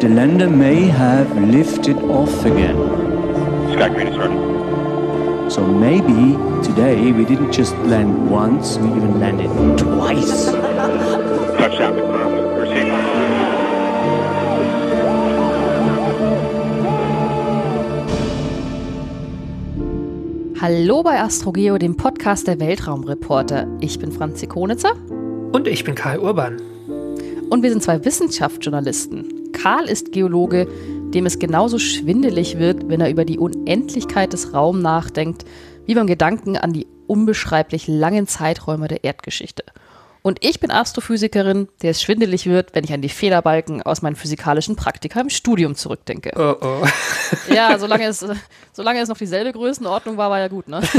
The lander may have lifted off again. Sky Green is ready. So maybe today we didn't just land once, we even landed twice. Touchdown confirmed. Receiving. Hallo bei AstroGeo, dem Podcast der Weltraumreporter. Ich bin Franzi Konitzer Und ich bin Karl Urban. und wir sind zwei Wissenschaftsjournalisten. Karl ist Geologe, dem es genauso schwindelig wird, wenn er über die Unendlichkeit des Raums nachdenkt, wie beim Gedanken an die unbeschreiblich langen Zeiträume der Erdgeschichte. Und ich bin Astrophysikerin, der es schwindelig wird, wenn ich an die Federbalken aus meinen physikalischen Praktika im Studium zurückdenke. Oh oh. Ja, solange es, solange es noch dieselbe Größenordnung war, war ja gut, ne?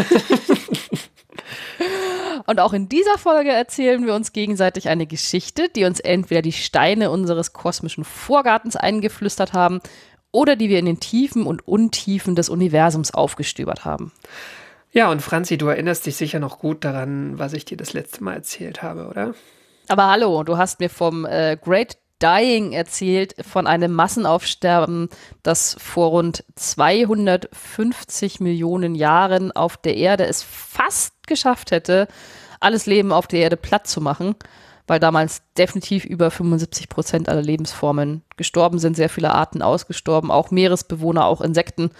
Und auch in dieser Folge erzählen wir uns gegenseitig eine Geschichte, die uns entweder die Steine unseres kosmischen Vorgartens eingeflüstert haben oder die wir in den Tiefen und Untiefen des Universums aufgestöbert haben. Ja, und Franzi, du erinnerst dich sicher noch gut daran, was ich dir das letzte Mal erzählt habe, oder? Aber hallo, du hast mir vom äh, Great Dying erzählt, von einem Massenaufsterben, das vor rund 250 Millionen Jahren auf der Erde es fast geschafft hätte, alles Leben auf der Erde platt zu machen, weil damals definitiv über 75 Prozent aller Lebensformen gestorben sind, sehr viele Arten ausgestorben, auch Meeresbewohner, auch Insekten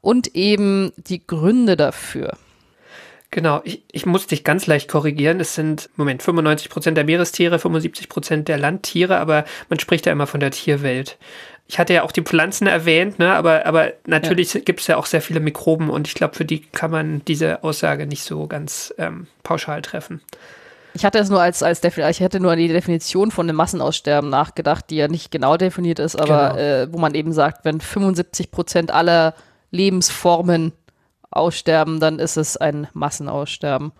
und eben die Gründe dafür. Genau, ich, ich muss dich ganz leicht korrigieren. Es sind, Moment, 95 Prozent der Meerestiere, 75 Prozent der Landtiere, aber man spricht ja immer von der Tierwelt. Ich hatte ja auch die Pflanzen erwähnt, ne? aber, aber natürlich gibt es ja auch sehr viele Mikroben und ich glaube, für die kann man diese Aussage nicht so ganz ähm, pauschal treffen. Ich hatte es nur als, als ich hätte nur an die Definition von dem Massenaussterben nachgedacht, die ja nicht genau definiert ist, aber Genau. äh, wo man eben sagt, wenn 75 Prozent aller Lebensformen aussterben, dann ist es ein Massenaussterben.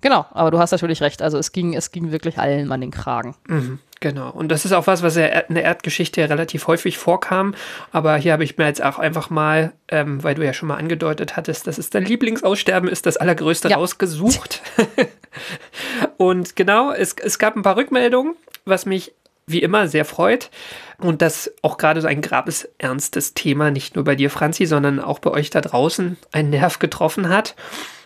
Genau, aber du hast natürlich recht. Also es ging, es ging wirklich allen an den Kragen. Mhm, genau. Und das ist auch was, was in der Erdgeschichte relativ häufig vorkam. Aber hier habe ich mir jetzt auch einfach mal, ähm, weil du ja schon mal angedeutet hattest, dass es dein Lieblingsaussterben ist, das allergrößte Ja. rausgesucht. Und genau, es, es gab ein paar Rückmeldungen, was mich wie immer sehr freut. Und das auch gerade so ein grabesernstes Thema, nicht nur bei dir, Franzi, sondern auch bei euch da draußen einen Nerv getroffen hat.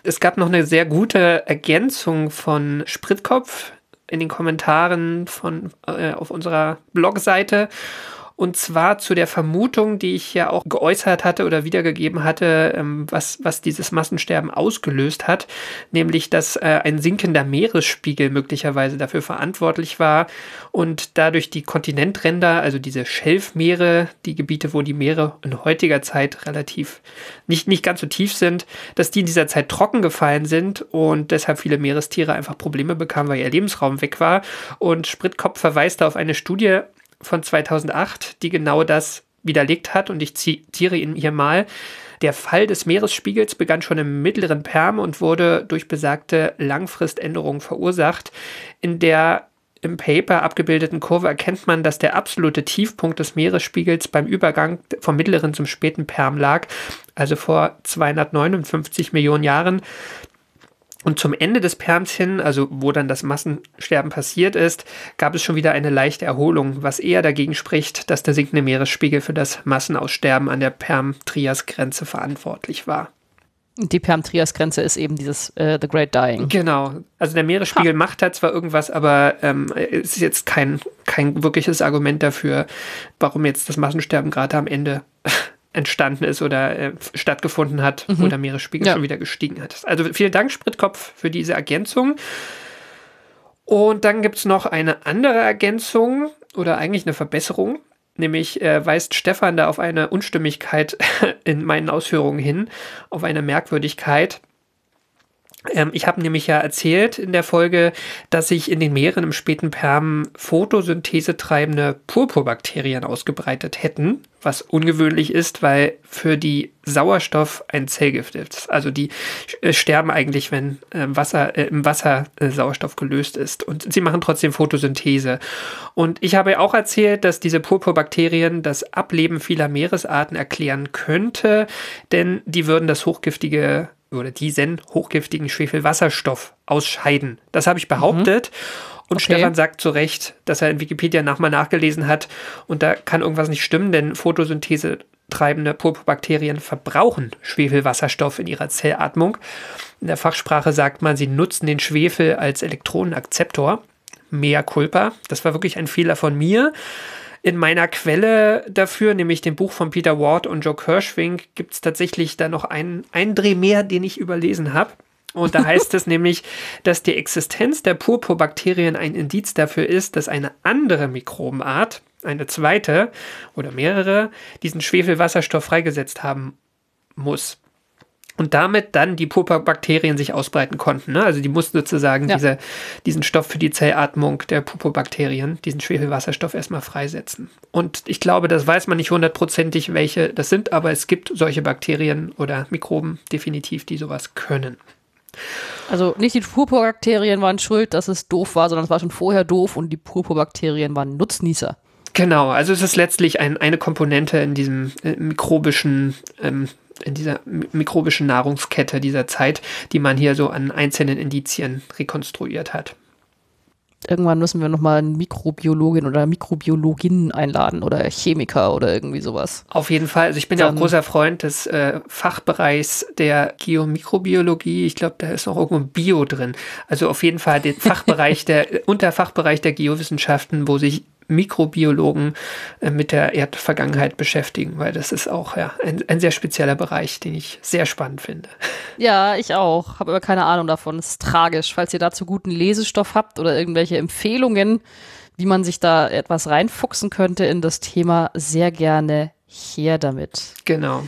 Es gab noch eine sehr gute Ergänzung von Spritkopf in den Kommentaren von, äh, auf unserer Blogseite. Und zwar zu der Vermutung, die ich ja auch geäußert hatte oder wiedergegeben hatte, ähm, was, was dieses Massensterben ausgelöst hat, nämlich dass äh, ein sinkender Meeresspiegel möglicherweise dafür verantwortlich war und dadurch die Kontinentränder, also diese Schelfmeere, die Gebiete, wo die Meere in heutiger Zeit relativ nicht, nicht ganz so tief sind, dass die in dieser Zeit trocken gefallen sind und deshalb viele Meerestiere einfach Probleme bekamen, weil ihr Lebensraum weg war. Und Spritkopf verweist da auf eine Studie von 2008, die genau das widerlegt hat. Und ich zitiere ihn hier mal. Der Fall des Meeresspiegels begann schon im mittleren Perm und wurde durch besagte Langfriständerungen verursacht. In der im Paper abgebildeten Kurve erkennt man, dass der absolute Tiefpunkt des Meeresspiegels beim Übergang vom mittleren zum späten Perm lag, also vor 259 Millionen Jahren. Und zum Ende des Perms hin, also wo dann das Massensterben passiert ist, gab es schon wieder eine leichte Erholung, was eher dagegen spricht, dass der sinkende Meeresspiegel für das Massenaussterben an der Perm-Trias-Grenze verantwortlich war. Die Perm-Trias-Grenze ist eben dieses äh, The Great Dying. Genau. Also der Meeresspiegel macht halt zwar irgendwas, aber ähm, es ist jetzt kein, kein wirkliches Argument dafür, warum jetzt das Massensterben gerade am Ende entstanden ist oder äh, stattgefunden hat, wo der Meeresspiegel Ja. schon wieder gestiegen hat. Also vielen Dank, Spritkopf, für diese Ergänzung. Und dann gibt es noch eine andere Ergänzung oder eigentlich eine Verbesserung. Nämlich äh, weist Stefan da auf eine Unstimmigkeit in meinen Ausführungen hin, auf eine Merkwürdigkeit. Ähm, ich habe nämlich ja erzählt in der Folge, dass sich in den Meeren im späten Perm Photosynthese treibende Purpurbakterien ausgebreitet hätten, was ungewöhnlich ist, weil für die Sauerstoff ein Zellgift ist. Also die äh, sterben eigentlich, wenn äh, Wasser, äh, im Wasser äh, Sauerstoff gelöst ist. Und sie machen trotzdem Photosynthese. Und ich habe auch erzählt, dass diese Purpurbakterien das Ableben vieler Meeresarten erklären könnte, denn die würden das hochgiftige oder diesen hochgiftigen Schwefelwasserstoff ausscheiden. Das habe ich behauptet. Und Okay. Stefan sagt zu Recht, dass er in Wikipedia nochmal nachgelesen hat und da kann irgendwas nicht stimmen, denn Photosynthese treibende Purpurbakterien verbrauchen Schwefelwasserstoff in ihrer Zellatmung. In der Fachsprache sagt man, sie nutzen den Schwefel als Elektronenakzeptor. Mea culpa. Das war wirklich ein Fehler von mir. In meiner Quelle dafür, nämlich dem Buch von Peter Ward und Joe Kirschwink, gibt es tatsächlich da noch einen, einen Dreh mehr, den ich überlesen habe. Und da heißt es nämlich, dass die Existenz der Purpurbakterien ein Indiz dafür ist, dass eine andere Mikrobenart, eine zweite oder mehrere, diesen Schwefelwasserstoff freigesetzt haben muss. Und damit dann die Purpurbakterien sich ausbreiten konnten. Ne? Also die mussten sozusagen Ja. diese, diesen Stoff für die Zellatmung der Purpurbakterien, diesen Schwefelwasserstoff erstmal freisetzen. Und ich glaube, das weiß man nicht hundertprozentig, welche das sind, aber es gibt solche Bakterien oder Mikroben definitiv, die sowas können. Also nicht die Purpurbakterien waren schuld, dass es doof war, sondern es war schon vorher doof und die Purpurbakterien waren Nutznießer. Genau, also es ist letztlich ein, eine Komponente in diesem äh, mikrobischen, ähm, in dieser mi- mikrobischen Nahrungskette dieser Zeit, die man hier so an einzelnen Indizien rekonstruiert hat. Irgendwann müssen wir nochmal einen Mikrobiologin oder Mikrobiologin einladen oder Chemiker oder irgendwie sowas. Auf jeden Fall. Also ich bin ja auch Dann- großer Freund des äh, Fachbereichs der Geomikrobiologie. Ich glaube, da ist noch irgendwo ein Bio drin. Also auf jeden Fall den Fachbereich der, Unterfachbereich der Geowissenschaften, wo sich Mikrobiologen äh, mit der Erdvergangenheit beschäftigen, weil das ist auch ja, ein, ein sehr spezieller Bereich, den ich sehr spannend finde. Ja, ich auch. Habe aber keine Ahnung davon. Das ist tragisch. Falls ihr dazu guten Lesestoff habt oder irgendwelche Empfehlungen, wie man sich da etwas reinfuchsen könnte in das Thema, sehr gerne her damit. Genau.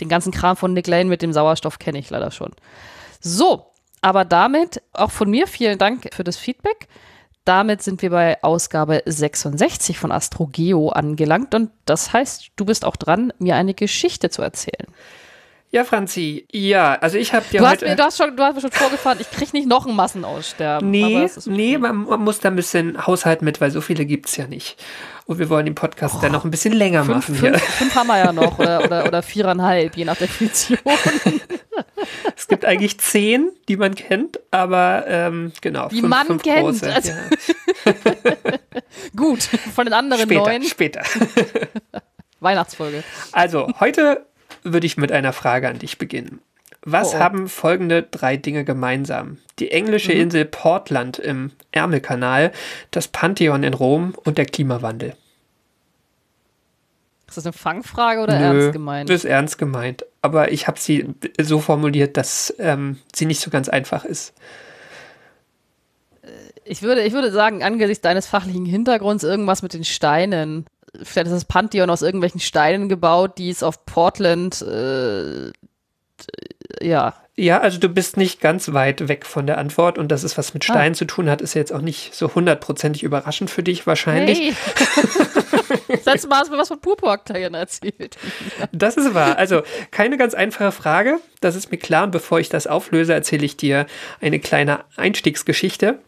Den ganzen Kram von Nick Lane mit dem Sauerstoff kenne ich leider schon. So, aber damit auch von mir vielen Dank für das Feedback. Damit sind wir bei Ausgabe 66 von AstroGeo angelangt und das heißt, du bist auch dran, mir eine Geschichte zu erzählen. Ja, Franzi, ja, also ich habe dir Du hast, heute... mir, du, hast schon, du hast mir schon vorgefahren, ich krieg nicht noch ein Massenaussterben. Nee, okay. nee, man, man muss da ein bisschen haushalten mit, weil so viele gibt es ja nicht. Und wir wollen den Podcast dann noch ein bisschen länger Fünf, machen fünf, fünf haben wir ja noch oder, oder, oder viereinhalb, je nach Definition. Es gibt eigentlich zehn, die man kennt, aber ähm, genau. Die man kennt, also- ja. Gut, von den anderen Später, neun. später. Weihnachtsfolge. Also, heute würde ich mit einer Frage an dich beginnen. Was Oh, oh. haben folgende drei Dinge gemeinsam? Die englische Insel Portland im Ärmelkanal, das Pantheon in Rom und der Klimawandel. Ist das eine Fangfrage oder ernst gemeint? Ist ernst gemeint. Aber ich habe sie so formuliert, dass ähm, sie nicht so ganz einfach ist. Ich würde, ich würde sagen, angesichts deines fachlichen Hintergrunds irgendwas mit den Steinen. Vielleicht ist das Pantheon aus irgendwelchen Steinen gebaut, die es auf Portland, äh, ja. Ja, also du bist nicht ganz weit weg von der Antwort und dass es was mit Ah. Stein zu tun hat, ist jetzt auch nicht so hundertprozentig überraschend für dich wahrscheinlich. Hey! das letzte Mal hast du mir was von Purpurbakterien erzählt. Das ist wahr. Also keine ganz einfache Frage. Das ist mir klar. Und bevor ich das auflöse, erzähle ich dir eine kleine Einstiegsgeschichte.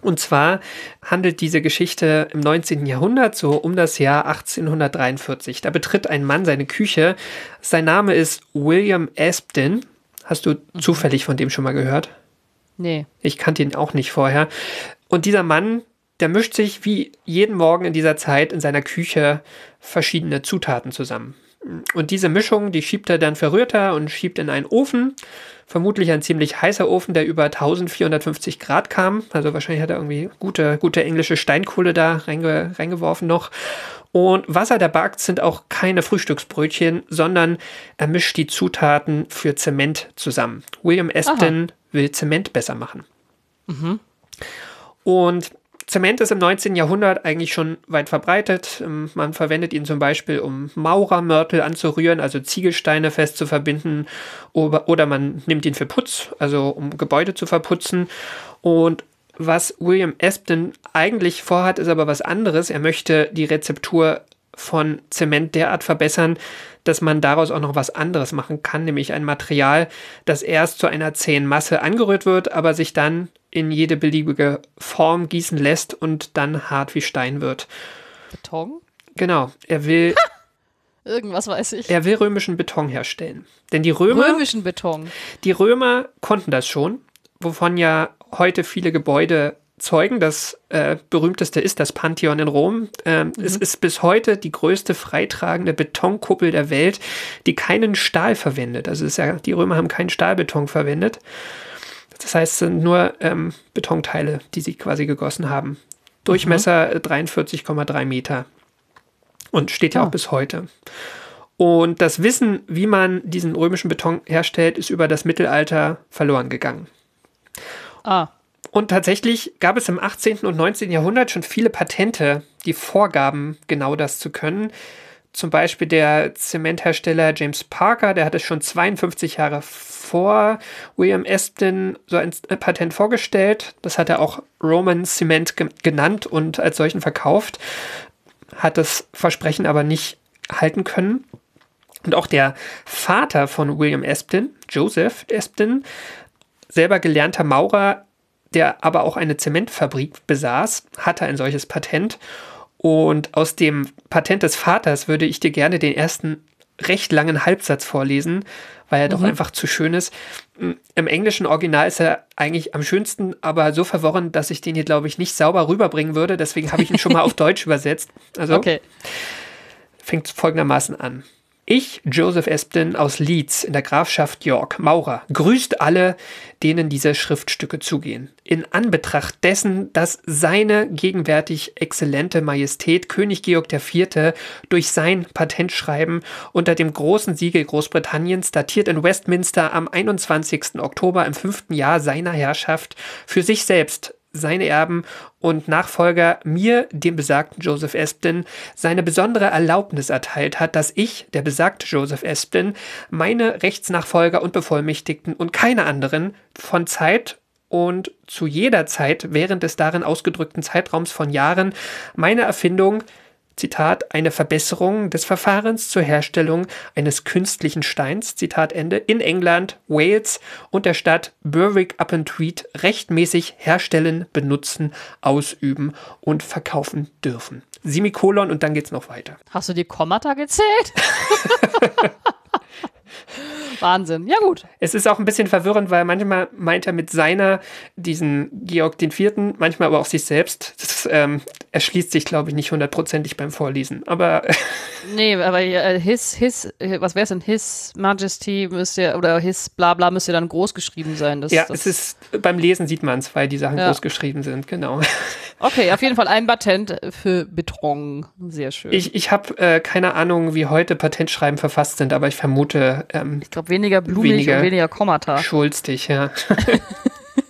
Und zwar handelt diese Geschichte im 19. Jahrhundert, so um das Jahr 1843. Da betritt ein Mann seine Küche. Sein Name ist William Aspden. Hast du zufällig von dem schon mal gehört? Nee. Ich kannte ihn auch nicht vorher. Und dieser Mann, der mischt sich wie jeden Morgen in dieser Zeit in seiner Küche verschiedene Zutaten zusammen. Und diese Mischung, die schiebt er dann verrührt er und schiebt in einen Ofen. Vermutlich ein ziemlich heißer Ofen, der über 1450 Grad kam. Also wahrscheinlich hat er irgendwie gute, gute englische Steinkohle da reinge, reingeworfen noch. Und was er da backt, sind auch keine Frühstücksbrötchen, sondern er mischt die Zutaten für Zement zusammen. William Aston will Zement besser machen. Und Zement ist im 19. Jahrhundert eigentlich schon weit verbreitet. Ähm, Man verwendet ihn zum Beispiel, um Maurermörtel anzurühren, also Ziegelsteine fest zu verbinden, oder man nimmt ihn für Putz, also um Gebäude zu verputzen. Und was William Espton eigentlich vorhat, ist aber was anderes. Er möchte die Rezeptur von Zement derart verbessern, dass man daraus auch noch was anderes machen kann, nämlich ein Material, das erst zu einer zähen Masse angerührt wird, aber sich dann in jede beliebige Form gießen lässt und dann hart wie Stein wird. Beton? Genau, er will, Irgendwas weiß ich. er will römischen Beton herstellen. Denn die Römer, Römischen Beton. die Römer konnten das schon, wovon ja heute viele Gebäude zeugen. Das äh, berühmteste ist das Pantheon in Rom. Ähm, Es ist bis heute die größte freitragende Betonkuppel der Welt, die keinen Stahl verwendet. Also ja, die Römer haben keinen Stahlbeton verwendet. Das heißt, es sind nur ähm, Betonteile, die sie quasi gegossen haben. Durchmesser äh, 43,3 Meter. Und steht ja Ah. auch bis heute. Und das Wissen, wie man diesen römischen Beton herstellt, ist über das Mittelalter verloren gegangen. Ah, Und tatsächlich gab es im 18. und 19. Jahrhundert schon viele Patente, die vorgaben, genau das zu können. Zum Beispiel der Zementhersteller James Parker, der hat es schon 52 Jahre vor William Espton so ein Patent vorgestellt. Das hat er auch Roman Cement ge genannt und als solchen verkauft. Hat das Versprechen aber nicht halten können. Und auch der Vater von William Espton, Joseph Espton, selber gelernter Maurer, der aber auch eine Zementfabrik besaß, hatte ein solches Patent. Und aus dem Patent des Vaters würde ich dir gerne den ersten recht langen Halbsatz vorlesen, weil er doch einfach zu schön ist. Im englischen Original ist er eigentlich am schönsten, aber so verworren, dass ich den hier, glaube ich, nicht sauber rüberbringen würde. Deswegen habe ich ihn schon mal auf Deutsch übersetzt. Also okay. fängt folgendermaßen an. Ich, Joseph Espton aus Leeds in der Grafschaft York, Maurer, grüßt alle, denen diese Schriftstücke zugehen. In Anbetracht dessen, dass seine gegenwärtig exzellente Majestät König Georg IV. durch sein Patentschreiben unter dem großen Siegel Großbritanniens, datiert in Westminster am 21. Oktober im fünften Jahr seiner Herrschaft, für sich selbst seine Erben und Nachfolger mir, dem besagten Joseph Espton, seine besondere Erlaubnis erteilt hat, dass ich, der besagte Joseph Espton, meine Rechtsnachfolger und Bevollmächtigten und keine anderen von Zeit und zu jeder Zeit während des darin ausgedrückten Zeitraums von Jahren meine Erfindung Zitat, eine Verbesserung des Verfahrens zur Herstellung eines künstlichen Steins, Zitat Ende, in England, Wales und der Stadt Berwick-upon-Tweed rechtmäßig herstellen, benutzen, ausüben und verkaufen dürfen. Semikolon und dann geht's noch weiter. Hast du die Kommata gezählt? Wahnsinn. Ja, gut. Es ist auch ein bisschen verwirrend, weil manchmal meint er mit seiner diesen Georg den Vierten, manchmal aber auch sich selbst. Das ähm, erschließt sich, glaube ich, nicht hundertprozentig beim Vorlesen. Aber Nee, aber äh, his, his, äh, was wäre es denn? His Majesty müsste oder his bla bla müsste dann groß geschrieben sein. Das, ja, das, es ist beim Lesen sieht man es, weil die Sachen Ja. groß geschrieben sind, genau. Okay, auf jeden Fall ein Patent für Beton. Sehr schön. Ich, ich habe äh, keine Ahnung, wie heute Patentschreiben verfasst sind, aber ich vermute ähm, Ich weniger blumig Weniger und weniger Kommata. schulstig, ja.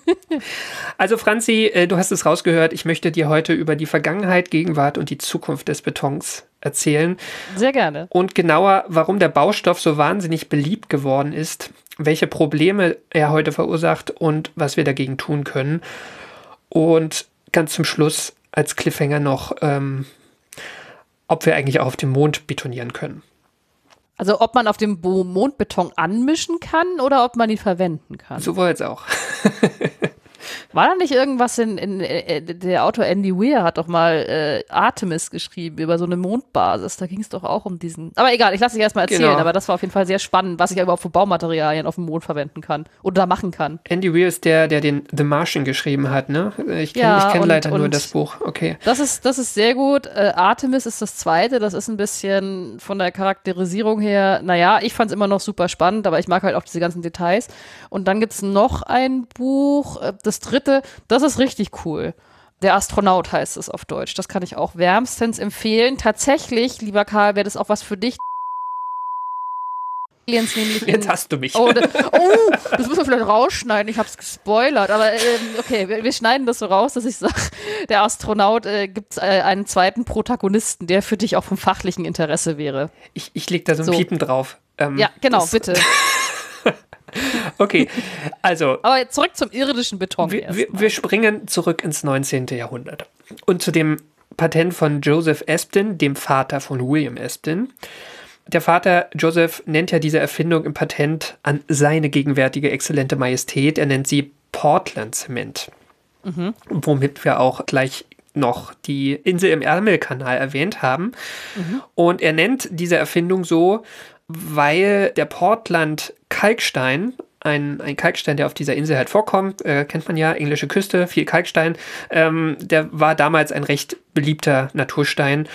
also Franzi, äh, du hast es rausgehört, ich möchte dir heute über die Vergangenheit, Gegenwart und die Zukunft des Betons erzählen Sehr gerne. und genauer, warum der Baustoff so wahnsinnig beliebt geworden ist, welche Probleme er heute verursacht und was wir dagegen tun können. Und ganz zum Schluss als Cliffhanger noch, ähm, ob wir eigentlich auch auf dem Mond betonieren können. Also ob man auf dem Mondbeton anmischen kann oder ob man ihn verwenden kann. Sowohl als auch. War da nicht irgendwas in, in, äh, der Autor Andy Weir hat doch mal äh, Artemis geschrieben über so eine Mondbasis. Da ging es doch auch um diesen. Aber egal, ich lasse dich erstmal erzählen, Genau. aber das war auf jeden Fall sehr spannend, was ich überhaupt für Baumaterialien auf dem Mond verwenden kann oder machen kann. Andy Weir ist der, der den The Martian geschrieben hat, ne? Ich kenne Ja, kenn und- leider nur und- das Buch. Okay. Das ist, das ist sehr gut. Äh, Artemis ist das zweite. Das ist ein bisschen von der Charakterisierung her, naja, ich fand es immer noch super spannend, aber ich mag halt auch diese ganzen Details. Und dann gibt es noch ein Buch, äh, das dritte, das ist richtig cool. Der Astronaut heißt es auf Deutsch. Das kann ich auch wärmstens empfehlen. Tatsächlich, lieber Karl, wäre das auch was für dich. Aliens nämlich. Jetzt hast du mich. Oh, das, oh, das müssen wir vielleicht rausschneiden. Ich habe es gespoilert. Aber ähm, okay, wir, wir schneiden das so raus, dass ich sage, der Astronaut äh, gibt äh, einen zweiten Protagonisten, der für dich auch vom fachlichen Interesse wäre. Ich, ich leg da so ein So. Piepen drauf. Ähm, Ja, genau, bitte. Okay, also Aber jetzt zurück zum irdischen Beton. wir, wir, wir springen zurück ins 19. Jahrhundert und zu dem Patent von Joseph Espin, dem Vater von William Espin. Der Vater Joseph nennt ja diese Erfindung im Patent an seine gegenwärtige exzellente Majestät. Er nennt sie Portland-Zement, womit wir auch gleich noch die Insel im Ärmelkanal erwähnt haben. Und er nennt diese Erfindung so, weil der Portland-Kalkstein, ein, ein Kalkstein, der auf dieser Insel halt vorkommt, äh, kennt man ja, englische Küste, viel Kalkstein, ähm, der war damals ein recht beliebter Naturstein,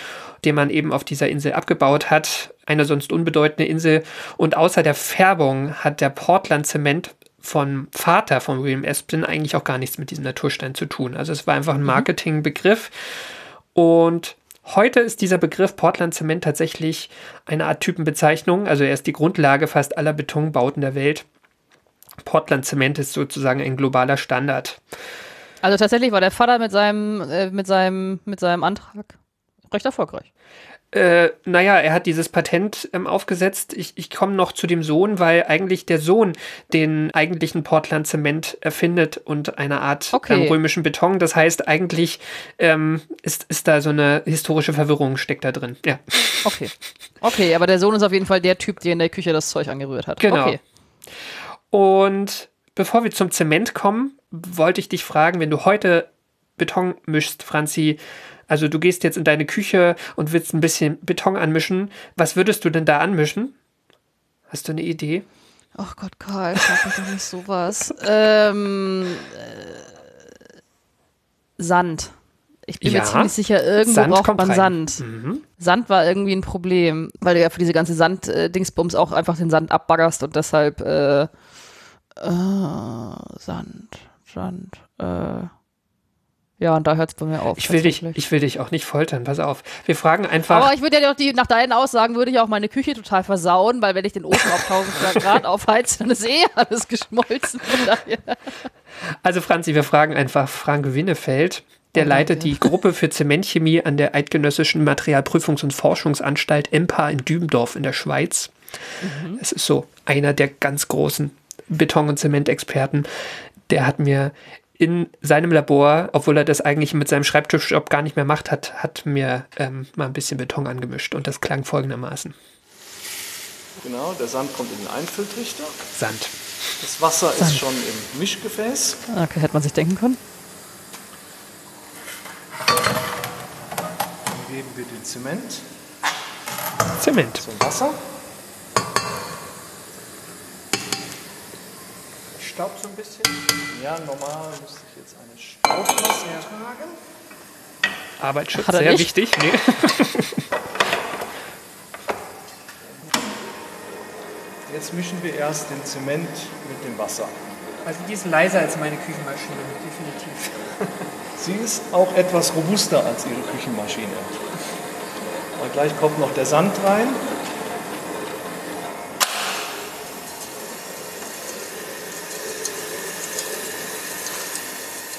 den man eben auf dieser Insel abgebaut hat. Eine sonst unbedeutende Insel. Und außer der Färbung hat der Portland-Zement vom Vater von William Espin eigentlich auch gar nichts mit diesem Naturstein zu tun. Also es war einfach ein Marketingbegriff. Und heute ist dieser Begriff Portland-Zement tatsächlich eine Art Typenbezeichnung. Also er ist die Grundlage fast aller Betonbauten der Welt. Portland-Zement ist sozusagen ein globaler Standard. Also tatsächlich war der Vater mit seinem, äh, mit seinem, mit seinem Antrag recht erfolgreich. Äh, naja, er hat dieses Patent ähm, aufgesetzt. Ich, ich komme noch zu dem Sohn, weil eigentlich der Sohn den eigentlichen Portland-Zement erfindet und eine Art Okay. ähm, römischen Beton. Das heißt, eigentlich ähm, ist, ist da so eine historische Verwirrung steckt da drin. Ja. Okay. Okay, aber der Sohn ist auf jeden Fall der Typ, der in der Küche das Zeug angerührt hat. Genau. Okay. Und bevor wir zum Zement kommen, wollte ich dich fragen, wenn du heute Beton mischst, Franzi, also du gehst jetzt in deine Küche und willst ein bisschen Beton anmischen, was würdest du denn da anmischen? Hast du eine Idee? Ach Gott, Karl, sag mir doch nicht sowas. ähm, äh, Sand. Ich bin Ja. mir ziemlich sicher, irgendwo Sand braucht man rein. Sand. Mhm. Sand war irgendwie ein Problem, weil du ja für diese ganze Sand-Dingsbums auch einfach den Sand abbaggerst und deshalb äh, äh, Sand, Sand, äh, ja, und da hört es bei mir auf. Ich will, dich, ich will dich auch nicht foltern, pass auf. Wir fragen einfach. Aber ich würde ja doch die, nach deinen Aussagen würde ich auch meine Küche total versauen, weil wenn ich den Ofen auf 1000 Grad aufheize, dann ist eh alles geschmolzen. Also Franzi, wir fragen einfach Frank Winnefeld. Der Oh, leitet danke. die Gruppe für Zementchemie an der Eidgenössischen Materialprüfungs- und Forschungsanstalt EMPA in Dübendorf in der Schweiz. Mhm. Es ist so einer der ganz großen Beton- und Zementexperten. Der hat mir in seinem Labor, obwohl er das eigentlich mit seinem Schreibtischjob gar nicht mehr macht, hat, hat mir ähm, mal ein bisschen Beton angemischt. Und das klang folgendermaßen. Genau, der Sand kommt in den Einfülltrichter. Sand. Das Wasser ist schon im Mischgefäß. Okay, hätte man sich denken können. Dann geben wir den Zement Zement. zum Wasser. Staubt so ein bisschen. Ja, normal müsste ich jetzt eine Staubmaske tragen. Arbeitsschutz, Hat er sehr nicht? wichtig. Nee. Jetzt mischen wir erst den Zement mit dem Wasser. Also die ist leiser als meine Küchenmaschine, definitiv. Sie ist auch etwas robuster als Ihre Küchenmaschine. Und gleich kommt noch der Sand rein.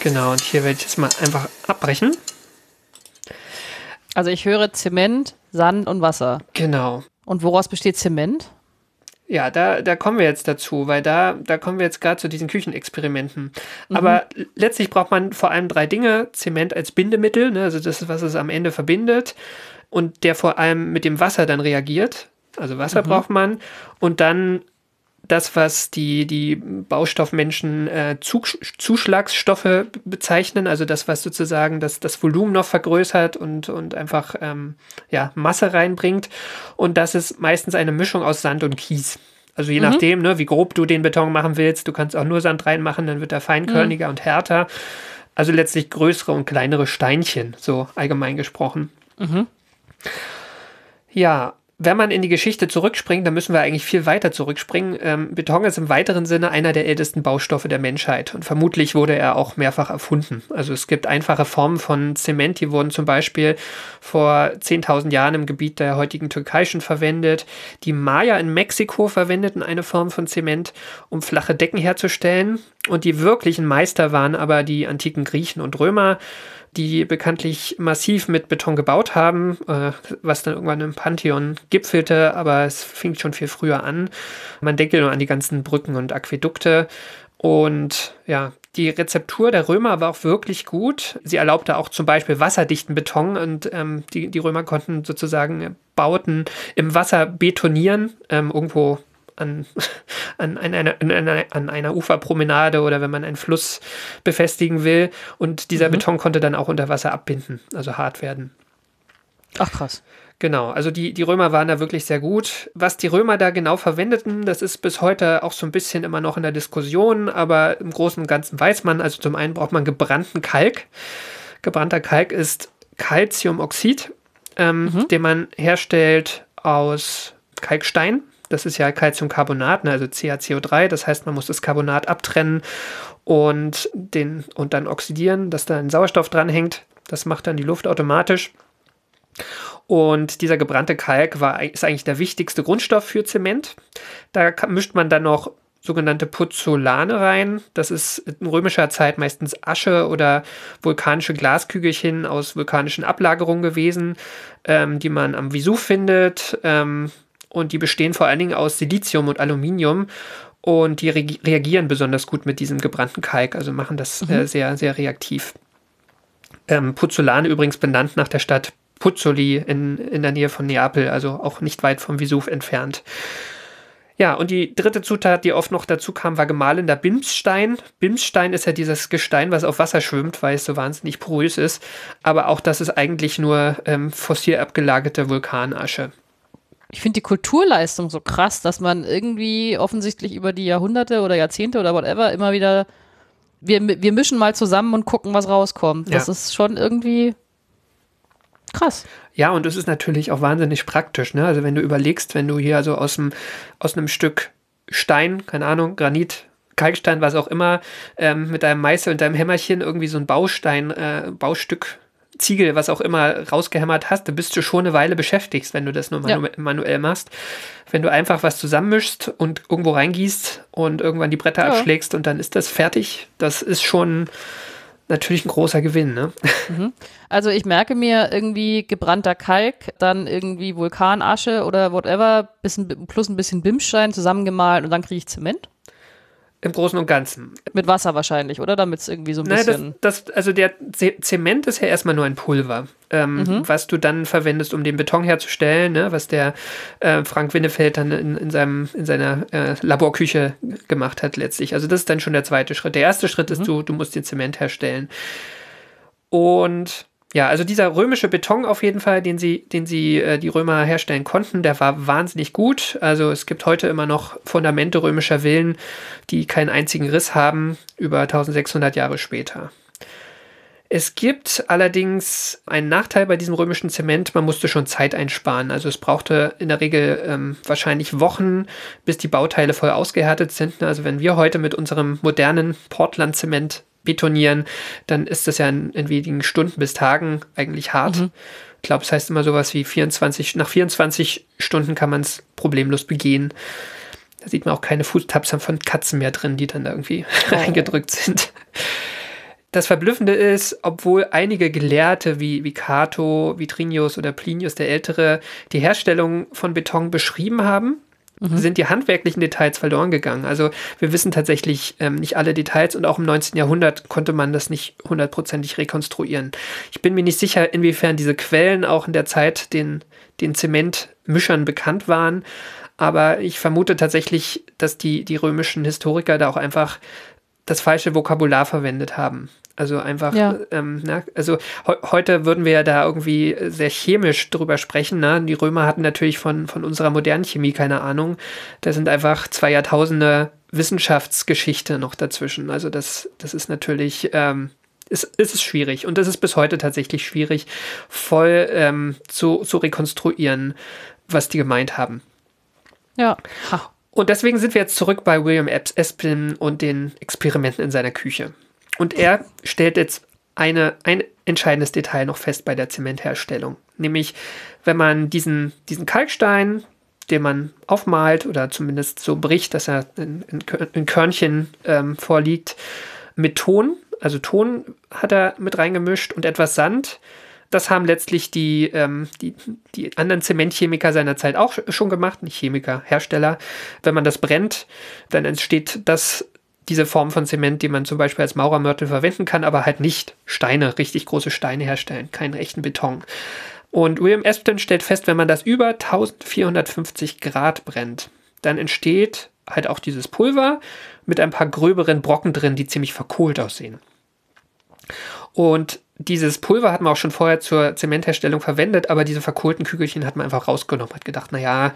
Genau, und hier werde ich jetzt mal einfach abbrechen. Also ich höre Zement, Sand und Wasser. Genau. Und woraus besteht Zement? Ja, da, da kommen wir jetzt dazu, weil da, da kommen wir jetzt gerade zu diesen Küchenexperimenten. Aber letztlich braucht man vor allem drei Dinge. Zement als Bindemittel, ne, also das ist, was es am Ende verbindet. Und der vor allem mit dem Wasser dann reagiert. Also Wasser braucht man. Und dann das, was die, die Baustoffmenschen äh, Zug, Zuschlagsstoffe bezeichnen, also das, was sozusagen das, das Volumen noch vergrößert und, und einfach ähm, ja, Masse reinbringt. Und das ist meistens eine Mischung aus Sand und Kies. Also je nachdem, ne, wie grob du den Beton machen willst, du kannst auch nur Sand reinmachen, dann wird er feinkörniger und härter. Also letztlich größere und kleinere Steinchen, so allgemein gesprochen. Ja, wenn man in die Geschichte zurückspringt, dann müssen wir eigentlich viel weiter zurückspringen. Ähm, Beton ist im weiteren Sinne einer der ältesten Baustoffe der Menschheit und vermutlich wurde er auch mehrfach erfunden. Also es gibt einfache Formen von Zement, die wurden zum Beispiel vor 10.000 Jahren im Gebiet der heutigen Türkei schon verwendet. Die Maya in Mexiko verwendeten eine Form von Zement, um flache Decken herzustellen. Und die wirklichen Meister waren aber die antiken Griechen und Römer die bekanntlich massiv mit Beton gebaut haben, äh, was dann irgendwann im Pantheon gipfelte, aber es fing schon viel früher an. Man denke nur an die ganzen Brücken und Aquädukte. Und ja, die Rezeptur der Römer war auch wirklich gut. Sie erlaubte auch zum Beispiel wasserdichten Beton und ähm, die, die Römer konnten sozusagen Bauten im Wasser betonieren, ähm, irgendwo an, an, an, einer, an, einer, an einer Uferpromenade oder wenn man einen Fluss befestigen will. Und dieser mhm. Beton konnte dann auch unter Wasser abbinden, also hart werden. Ach krass. Genau, also die, die Römer waren da wirklich sehr gut. Was die Römer da genau verwendeten, das ist bis heute auch so ein bisschen immer noch in der Diskussion, aber im Großen und Ganzen weiß man, also zum einen braucht man gebrannten Kalk. Gebrannter Kalk ist Calciumoxid, ähm, mhm. den man herstellt aus Kalkstein. Das ist ja Calciumcarbonat, ne, also CaCO3. Das heißt, man muss das Carbonat abtrennen und, den, und dann oxidieren, dass da ein Sauerstoff dranhängt. Das macht dann die Luft automatisch. Und dieser gebrannte Kalk war, ist eigentlich der wichtigste Grundstoff für Zement. Da mischt man dann noch sogenannte Puzzolane rein. Das ist in römischer Zeit meistens Asche oder vulkanische Glaskügelchen aus vulkanischen Ablagerungen gewesen, ähm, die man am Vesuv findet. Ähm, und die bestehen vor allen Dingen aus Silizium und Aluminium und die re reagieren besonders gut mit diesem gebrannten Kalk, also machen das äh, mhm. äh, sehr, sehr reaktiv. Ähm, Puzzolane übrigens benannt nach der Stadt Puzzoli in, in der Nähe von Neapel, also auch nicht weit vom Vesuv entfernt. Ja, und die dritte Zutat, die oft noch dazu kam, war gemahlener Bimsstein. Bimsstein ist ja dieses Gestein, was auf Wasser schwimmt, weil es so wahnsinnig porös ist. Aber auch das ist eigentlich nur ähm, fossil abgelagerte Vulkanasche ich finde die Kulturleistung so krass, dass man irgendwie offensichtlich über die Jahrhunderte oder Jahrzehnte oder whatever immer wieder, wir, wir mischen mal zusammen und gucken, was rauskommt. Ja. Das ist schon irgendwie krass. Ja, und es ist natürlich auch wahnsinnig praktisch. Ne? Also wenn du überlegst, wenn du hier also aus, dem, aus einem Stück Stein, keine Ahnung, Granit, Kalkstein, was auch immer, ähm, mit deinem Meißel und deinem Hämmerchen irgendwie so ein Baustein, äh, Baustück Ziegel, was auch immer, rausgehämmert hast, dann bist du schon eine Weile beschäftigt, wenn du das nur manu ja. manuell machst. Wenn du einfach was zusammenmischst und irgendwo reingießt und irgendwann die Bretter ja. abschlägst und dann ist das fertig, das ist schon natürlich ein großer Gewinn. Ne? Mhm. Also ich merke mir irgendwie gebrannter Kalk, dann irgendwie Vulkanasche oder whatever, bisschen, plus ein bisschen Bimsstein zusammengemahlen und dann kriege ich Zement. Im Großen und Ganzen. Mit Wasser wahrscheinlich, oder? Damit es irgendwie so ein Nein, bisschen. Das, das, also der Zement ist ja erstmal nur ein Pulver, ähm, mhm. was du dann verwendest, um den Beton herzustellen, ne? was der äh, Frank Winnefeld dann in, in, seinem, in seiner äh, Laborküche gemacht hat letztlich. Also das ist dann schon der zweite Schritt. Der erste Schritt ist, mhm. du, du musst den Zement herstellen. Und ja, also dieser römische Beton auf jeden Fall, den sie, den sie, äh, die Römer herstellen konnten, der war wahnsinnig gut. Also es gibt heute immer noch Fundamente römischer Villen, die keinen einzigen Riss haben, über 1600 Jahre später. Es gibt allerdings einen Nachteil bei diesem römischen Zement, man musste schon Zeit einsparen. Also es brauchte in der Regel ähm, wahrscheinlich Wochen, bis die Bauteile voll ausgehärtet sind. Also wenn wir heute mit unserem modernen Portland-Zement betonieren, dann ist das ja in, in wenigen Stunden bis Tagen eigentlich hart. Mhm. Ich glaube, es heißt immer sowas wie 24, nach 24 Stunden kann man es problemlos begehen. Da sieht man auch keine Fußtapsen von Katzen mehr drin, die dann da irgendwie oh. reingedrückt sind. Das Verblüffende ist, obwohl einige Gelehrte wie, wie Cato, Vitrinius oder Plinius der Ältere die Herstellung von Beton beschrieben haben, mhm. sind die handwerklichen Details verloren gegangen. Also wir wissen tatsächlich ähm, nicht alle Details und auch im 19. Jahrhundert konnte man das nicht hundertprozentig rekonstruieren. Ich bin mir nicht sicher, inwiefern diese Quellen auch in der Zeit den, den Zementmischern bekannt waren, aber ich vermute tatsächlich, dass die, die römischen Historiker da auch einfach das falsche Vokabular verwendet haben. Also einfach, ja. ähm, ne? also he heute würden wir ja da irgendwie sehr chemisch drüber sprechen. Ne? Die Römer hatten natürlich von, von unserer modernen Chemie keine Ahnung. Da sind einfach zwei Jahrtausende Wissenschaftsgeschichte noch dazwischen. Also das, das ist natürlich, ähm, ist, ist es schwierig. Und das ist bis heute tatsächlich schwierig, voll ähm, zu, zu rekonstruieren. was die gemeint haben. Ja. Und deswegen sind wir jetzt zurück bei William Espin und den Experimenten in seiner Küche. Und er stellt jetzt eine, ein entscheidendes Detail noch fest bei der Zementherstellung. Nämlich, wenn man diesen, diesen Kalkstein, den man aufmalt oder zumindest so bricht, dass er in, in, in Körnchen ähm, vorliegt, mit Ton, also Ton hat er mit reingemischt und etwas Sand. Das haben letztlich die, ähm, die, die anderen Zementchemiker seiner Zeit auch schon gemacht, nicht Chemiker, Hersteller. Wenn man das brennt, dann entsteht das diese Form von Zement, die man zum Beispiel als Maurermörtel verwenden kann, aber halt nicht Steine, richtig große Steine herstellen, keinen echten Beton. Und William Espton stellt fest, wenn man das über 1450 Grad brennt, dann entsteht halt auch dieses Pulver mit ein paar gröberen Brocken drin, die ziemlich verkohlt aussehen. Und dieses Pulver hat man auch schon vorher zur Zementherstellung verwendet, aber diese verkohlten Kügelchen hat man einfach rausgenommen, hat gedacht, naja,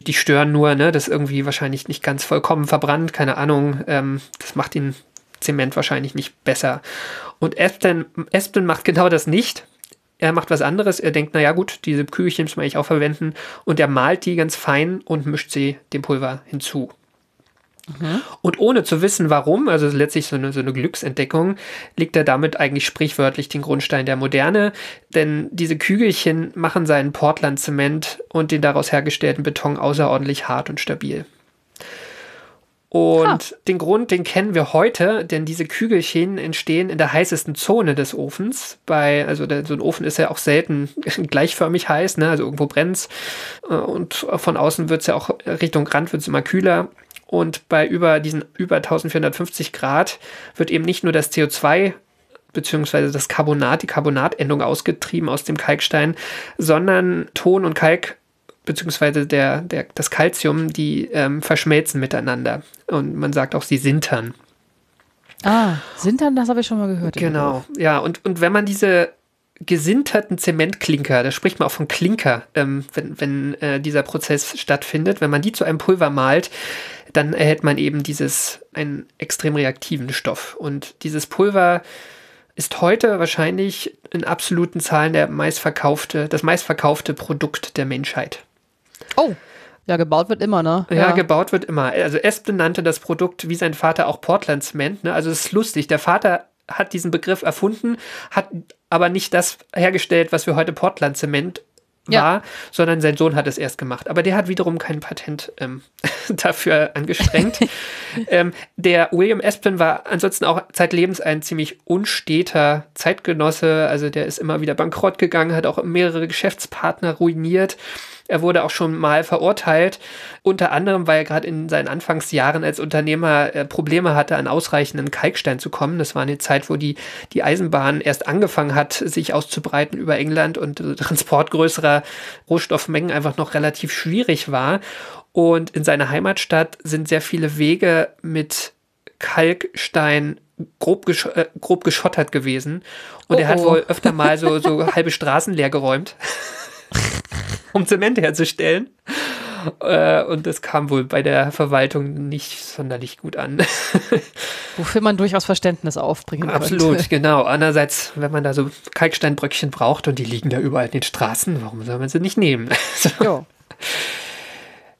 die stören nur, ne, das ist irgendwie wahrscheinlich nicht ganz vollkommen verbrannt, keine Ahnung, ähm, das macht den Zement wahrscheinlich nicht besser. Und Aspen, Aspen macht genau das nicht. Er macht was anderes. Er denkt, naja, gut, diese Kügelchen muss man eigentlich auch verwenden. Und er malt die ganz fein und mischt sie dem Pulver hinzu. Und ohne zu wissen, warum, also letztlich so eine, so eine Glücksentdeckung, liegt er damit eigentlich sprichwörtlich den Grundstein der Moderne. Denn diese Kügelchen machen seinen Portland-Zement und den daraus hergestellten Beton außerordentlich hart und stabil. Und Ha. den Grund, den kennen wir heute, denn diese Kügelchen entstehen in der heißesten Zone des Ofens. Bei, also der, so ein Ofen ist ja auch selten gleichförmig heiß, ne? also irgendwo brennt's. Äh, Und von außen wird's ja auch Richtung Rand wird's immer kühler. Und bei über diesen über 1450 Grad wird eben nicht nur das CO2 beziehungsweise das Carbonat, die Carbonatendung ausgetrieben aus dem Kalkstein, sondern Ton und Kalk beziehungsweise der, der, das Calcium, die ähm, verschmelzen miteinander. Und man sagt auch, sie sintern. Ah, Sintern, das habe ich schon mal gehört. Genau, ja. Und, und wenn man diese gesinterten Zementklinker, da spricht man auch von Klinker, ähm, wenn, wenn äh, dieser Prozess stattfindet, wenn man die zu einem Pulver malt, dann erhält man eben dieses, einen extrem reaktiven Stoff. Und dieses Pulver ist heute wahrscheinlich in absoluten Zahlen der meistverkaufte, das meistverkaufte Produkt der Menschheit. Oh, ja, gebaut wird immer, ne? Ja, gebaut wird immer. Also Espen nannte das Produkt wie sein Vater auch Portland Cement. Ne? Also es ist lustig. Der Vater hat diesen Begriff erfunden, hat aber nicht das hergestellt, was wir heute Portland Zement Ja. war, sondern sein Sohn hat es erst gemacht. Aber der hat wiederum kein Patent ähm, dafür angestrengt. ähm, der William Espen war ansonsten auch zeitlebens ein ziemlich unsteter Zeitgenosse. Also der ist immer wieder bankrott gegangen, hat auch mehrere Geschäftspartner ruiniert. Er wurde auch schon mal verurteilt, unter anderem, weil er gerade in seinen Anfangsjahren als Unternehmer äh, Probleme hatte, an ausreichenden Kalkstein zu kommen. Das war eine Zeit, wo die, die Eisenbahn erst angefangen hat, sich auszubreiten über England und äh, Transport größerer Rohstoffmengen einfach noch relativ schwierig war. Und in seiner Heimatstadt sind sehr viele Wege mit Kalkstein grob, gesch äh, grob geschottert gewesen. Und Oh er hat oh. wohl öfter mal so, so halbe Straßen leer geräumt, um Zement herzustellen. Äh, und das kam wohl bei der Verwaltung nicht sonderlich gut an. Wofür man durchaus Verständnis aufbringen Absolut, könnte. genau. Andererseits, wenn man da so Kalksteinbröckchen braucht und die liegen da überall in den Straßen, warum soll man sie nicht nehmen? Ja.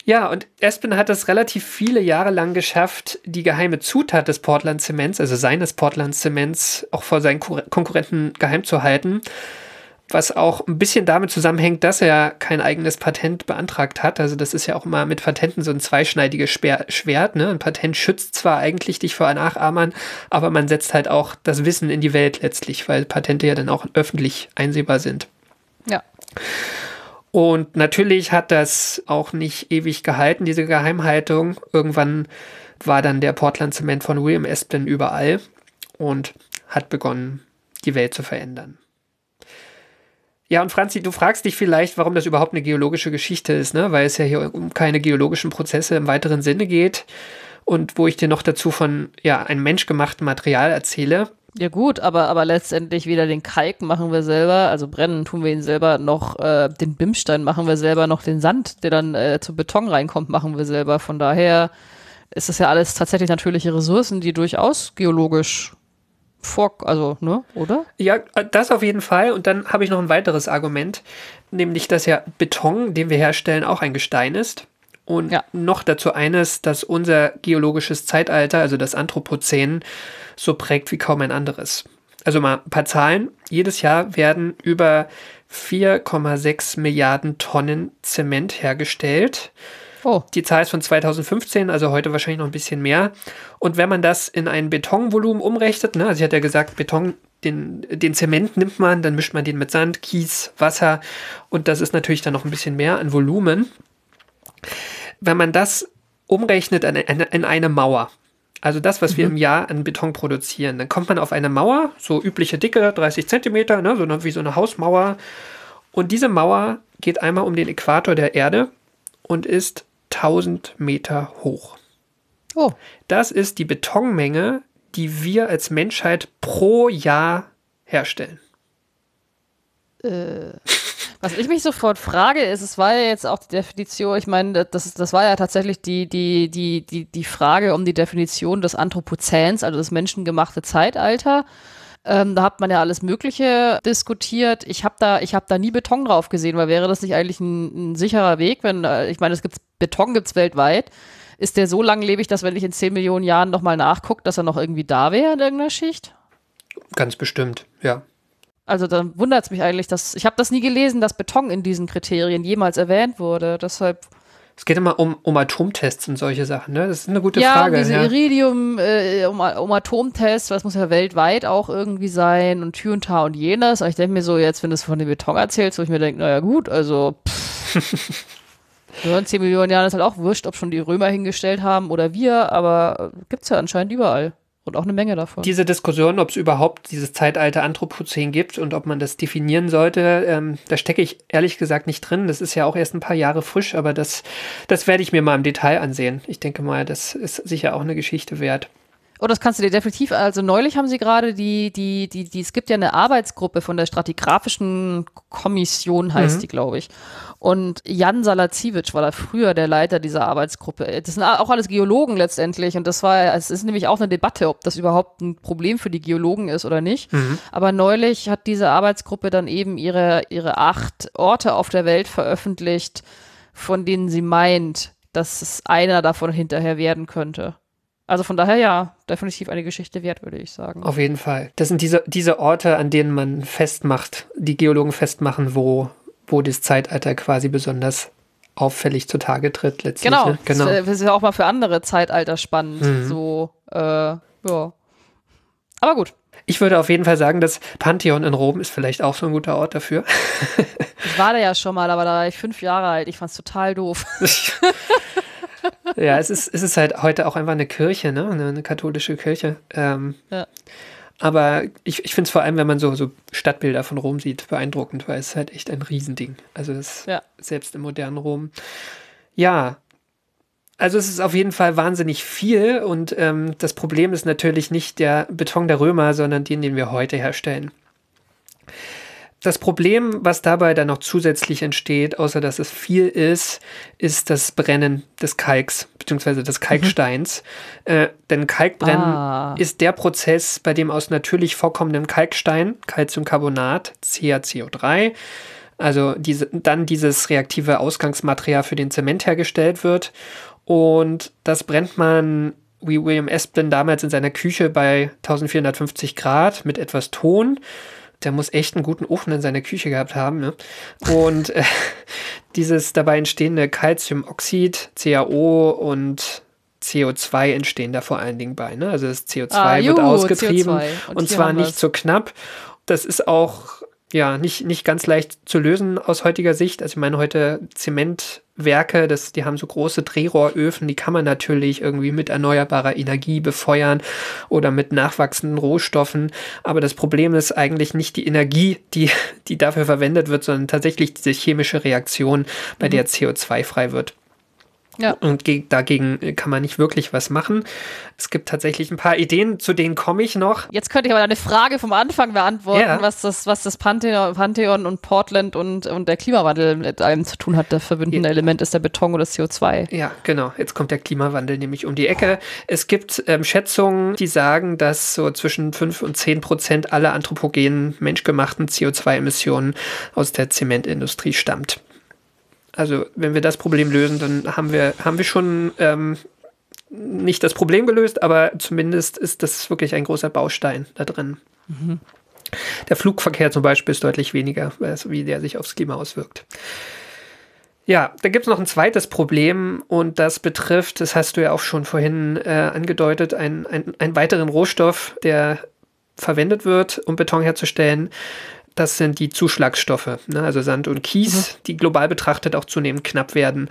Ja, und Espen hat es relativ viele Jahre lang geschafft, die geheime Zutat des Portland Zements, also seines Portland Zements, auch vor seinen Kur- Konkurrenten geheim zu halten. Was auch ein bisschen damit zusammenhängt, dass er kein eigenes Patent beantragt hat. Also, das ist ja auch immer mit Patenten so ein zweischneidiges Schwert. Ne? Ein Patent schützt zwar eigentlich dich vor Nachahmern, aber man setzt halt auch das Wissen in die Welt letztlich, weil Patente ja dann auch öffentlich einsehbar sind. ja. Und natürlich hat das auch nicht ewig gehalten, diese Geheimhaltung. Irgendwann war dann der Portland Zement von William Espen überall und hat begonnen, die Welt zu verändern. Ja, und Franzi, du fragst dich vielleicht, warum das überhaupt eine geologische Geschichte ist, ne? weil es ja hier um keine geologischen Prozesse im weiteren Sinne geht. Und wo ich dir noch dazu von ja, einem menschgemachten Material erzähle. Ja gut, aber, aber letztendlich weder den Kalk machen wir selber, also brennen tun wir ihn selber, noch äh, den Bimstein machen wir selber, noch den Sand, der dann äh, zu Beton reinkommt, machen wir selber. Von daher ist das ja alles tatsächlich natürliche Ressourcen, die durchaus geologisch vor, also, ne, oder? Ja, das auf jeden Fall. Und dann habe ich noch ein weiteres Argument, nämlich, dass ja Beton, den wir herstellen, auch ein Gestein ist. Und Ja. noch dazu eines, dass unser geologisches Zeitalter, also das Anthropozän, so prägt wie kaum ein anderes. Also mal ein paar Zahlen. Jedes Jahr werden über 4,6 Milliarden Tonnen Zement hergestellt. Oh, Die Zahl ist von 2015, also heute wahrscheinlich noch ein bisschen mehr. Und wenn man das in ein Betonvolumen umrechnet, ne, also ich hatte ja gesagt, Beton, den, den Zement nimmt man, dann mischt man den mit Sand, Kies, Wasser und das ist natürlich dann noch ein bisschen mehr an Volumen. Wenn man das umrechnet in eine, in eine Mauer, also das, was wir im Jahr an Beton produzieren, dann kommt man auf eine Mauer, so übliche Dicke, 30 Zentimeter, ne, so eine, wie so eine Hausmauer. Und diese Mauer geht einmal um den Äquator der Erde und ist 1000 Meter hoch. oh, Das ist die Betonmenge, die wir als Menschheit pro Jahr herstellen. Was ich mich sofort frage, ist, es war ja jetzt auch die Definition, ich meine, das, das war ja tatsächlich die, die, die, die, die Frage um die Definition des Anthropozäns, also das menschengemachte Zeitalter. Ähm, da hat man ja alles Mögliche diskutiert. Ich habe da, ich hab da nie Beton drauf gesehen, weil wäre das nicht eigentlich ein, ein sicherer Weg, wenn, äh, ich meine, es gibt Beton gibt's weltweit. Ist der so langlebig, dass wenn ich in 10 Millionen Jahren nochmal nachgucke, dass er noch irgendwie da wäre in irgendeiner Schicht? Ganz bestimmt, ja. Also dann wundert es mich eigentlich, dass ich habe das nie gelesen, dass Beton in diesen Kriterien jemals erwähnt wurde. Deshalb Es geht immer um, um Atomtests und solche Sachen, ne? Das ist eine gute ja, Frage. diese ja. Iridium, äh, um, um Atomtests, es muss ja weltweit auch irgendwie sein und Tür und Tar und jenes. Aber ich denke mir so, jetzt, wenn du es von dem Beton erzählst, wo ich mir denke, naja gut, also pff. Ja, in 10 Millionen Jahren ist halt auch wurscht, ob schon die Römer hingestellt haben oder wir, aber gibt's ja anscheinend überall. Und auch eine Menge davon. Diese Diskussion, ob es überhaupt dieses Zeitalter Anthropozän gibt und ob man das definieren sollte, ähm, da stecke ich ehrlich gesagt nicht drin. Das ist ja auch erst ein paar Jahre frisch, aber das, das werde ich mir mal im Detail ansehen. Ich denke mal, das ist sicher auch eine Geschichte wert. Oh, das kannst du dir definitiv, also neulich haben sie gerade die, die, die, die, es gibt ja eine Arbeitsgruppe von der Stratigraphischen Kommission, heißt die, glaube ich. Und Jan Salaziewicz war da früher der Leiter dieser Arbeitsgruppe. Das sind auch alles Geologen letztendlich. Und das war, es ist nämlich auch eine Debatte, ob das überhaupt ein Problem für die Geologen ist oder nicht. Aber neulich hat diese Arbeitsgruppe dann eben ihre, ihre acht Orte auf der Welt veröffentlicht, von denen sie meint, dass es einer davon hinterher werden könnte. Also von daher ja, definitiv eine Geschichte wert, würde ich sagen. Auf jeden Fall. Das sind diese, diese Orte, an denen man festmacht, die Geologen festmachen, wo, wo das Zeitalter quasi besonders auffällig zutage tritt letztlich. Genau, Ne? genau. Das, das ist ja auch mal für andere Zeitalter spannend. Mhm. So, äh, ja. Aber gut, Ich würde auf jeden Fall sagen, das Pantheon in Rom ist vielleicht auch so ein guter Ort dafür. ich war da ja schon mal, aber da war ich fünf Jahre alt. Ich fand's total doof. ja, es ist, es ist halt heute auch einfach eine Kirche, ne? eine, eine katholische Kirche. Ähm, Ja. Aber ich, ich finde es vor allem, wenn man so, so Stadtbilder von Rom sieht, beeindruckend, weil es ist halt echt ein Riesending. Also das Ja. selbst im modernen Rom. Ja, also es ist auf jeden Fall wahnsinnig viel und ähm, das Problem ist natürlich nicht der Beton der Römer, sondern den, den wir heute herstellen. Das Problem, was dabei dann noch zusätzlich entsteht, außer dass es viel ist, ist das Brennen des Kalks bzw. des Kalksteins. Äh, denn Kalkbrennen Ah. ist der Prozess, bei dem aus natürlich vorkommendem Kalkstein, Calciumcarbonat, CaCO3, also diese, dann dieses reaktive Ausgangsmaterial für den Zement hergestellt wird. Und das brennt man, wie William Esplin damals in seiner Küche bei 1450 Grad mit etwas Ton. Der muss echt einen guten Ofen in seiner Küche gehabt haben. Ne? Und äh, dieses dabei entstehende Calciumoxid, CaO und CO2 entstehen da vor allen Dingen bei. Ne? Also das CO2 Ah, wird juhu, ausgetrieben CO2. Und und zwar nicht so knapp. Das ist auch ja nicht, nicht ganz leicht zu lösen aus heutiger Sicht. Also ich meine, heute Zementwerke, das, die haben so große Drehrohröfen, die kann man natürlich irgendwie mit erneuerbarer Energie befeuern oder mit nachwachsenden Rohstoffen. Aber das Problem ist eigentlich nicht die Energie, die, die dafür verwendet wird, sondern tatsächlich diese chemische Reaktion, bei der CO2 frei wird. Ja. Und ge- dagegen äh, kann man nicht wirklich was machen. Es gibt tatsächlich ein paar Ideen, zu denen komme ich noch. Jetzt könnte ich aber eine Frage vom Anfang beantworten, Ja. was das, was das Pantheon, Pantheon und Portland und, und der Klimawandel mit einem zu tun hat. Der verbindende Element ist der Beton oder CO2. Ja, genau. Jetzt kommt der Klimawandel nämlich um die Ecke. Es gibt ähm, Schätzungen, die sagen, dass so zwischen 5 und 10 Prozent aller anthropogenen, menschgemachten CO2-Emissionen aus der Zementindustrie stammt. Also, wenn wir das Problem lösen, dann haben wir, haben wir schon ähm, nicht das Problem gelöst, aber zumindest ist das wirklich ein großer Baustein da drin. Der Flugverkehr zum Beispiel ist deutlich weniger, wie der sich aufs Klima auswirkt. Ja, da gibt es noch ein zweites Problem und das betrifft, das hast du ja auch schon vorhin äh, angedeutet, ein, ein, einen weiteren Rohstoff, der verwendet wird, um Beton herzustellen. Das sind die Zuschlagsstoffe, ne? also Sand und Kies, die global betrachtet auch zunehmend knapp werden.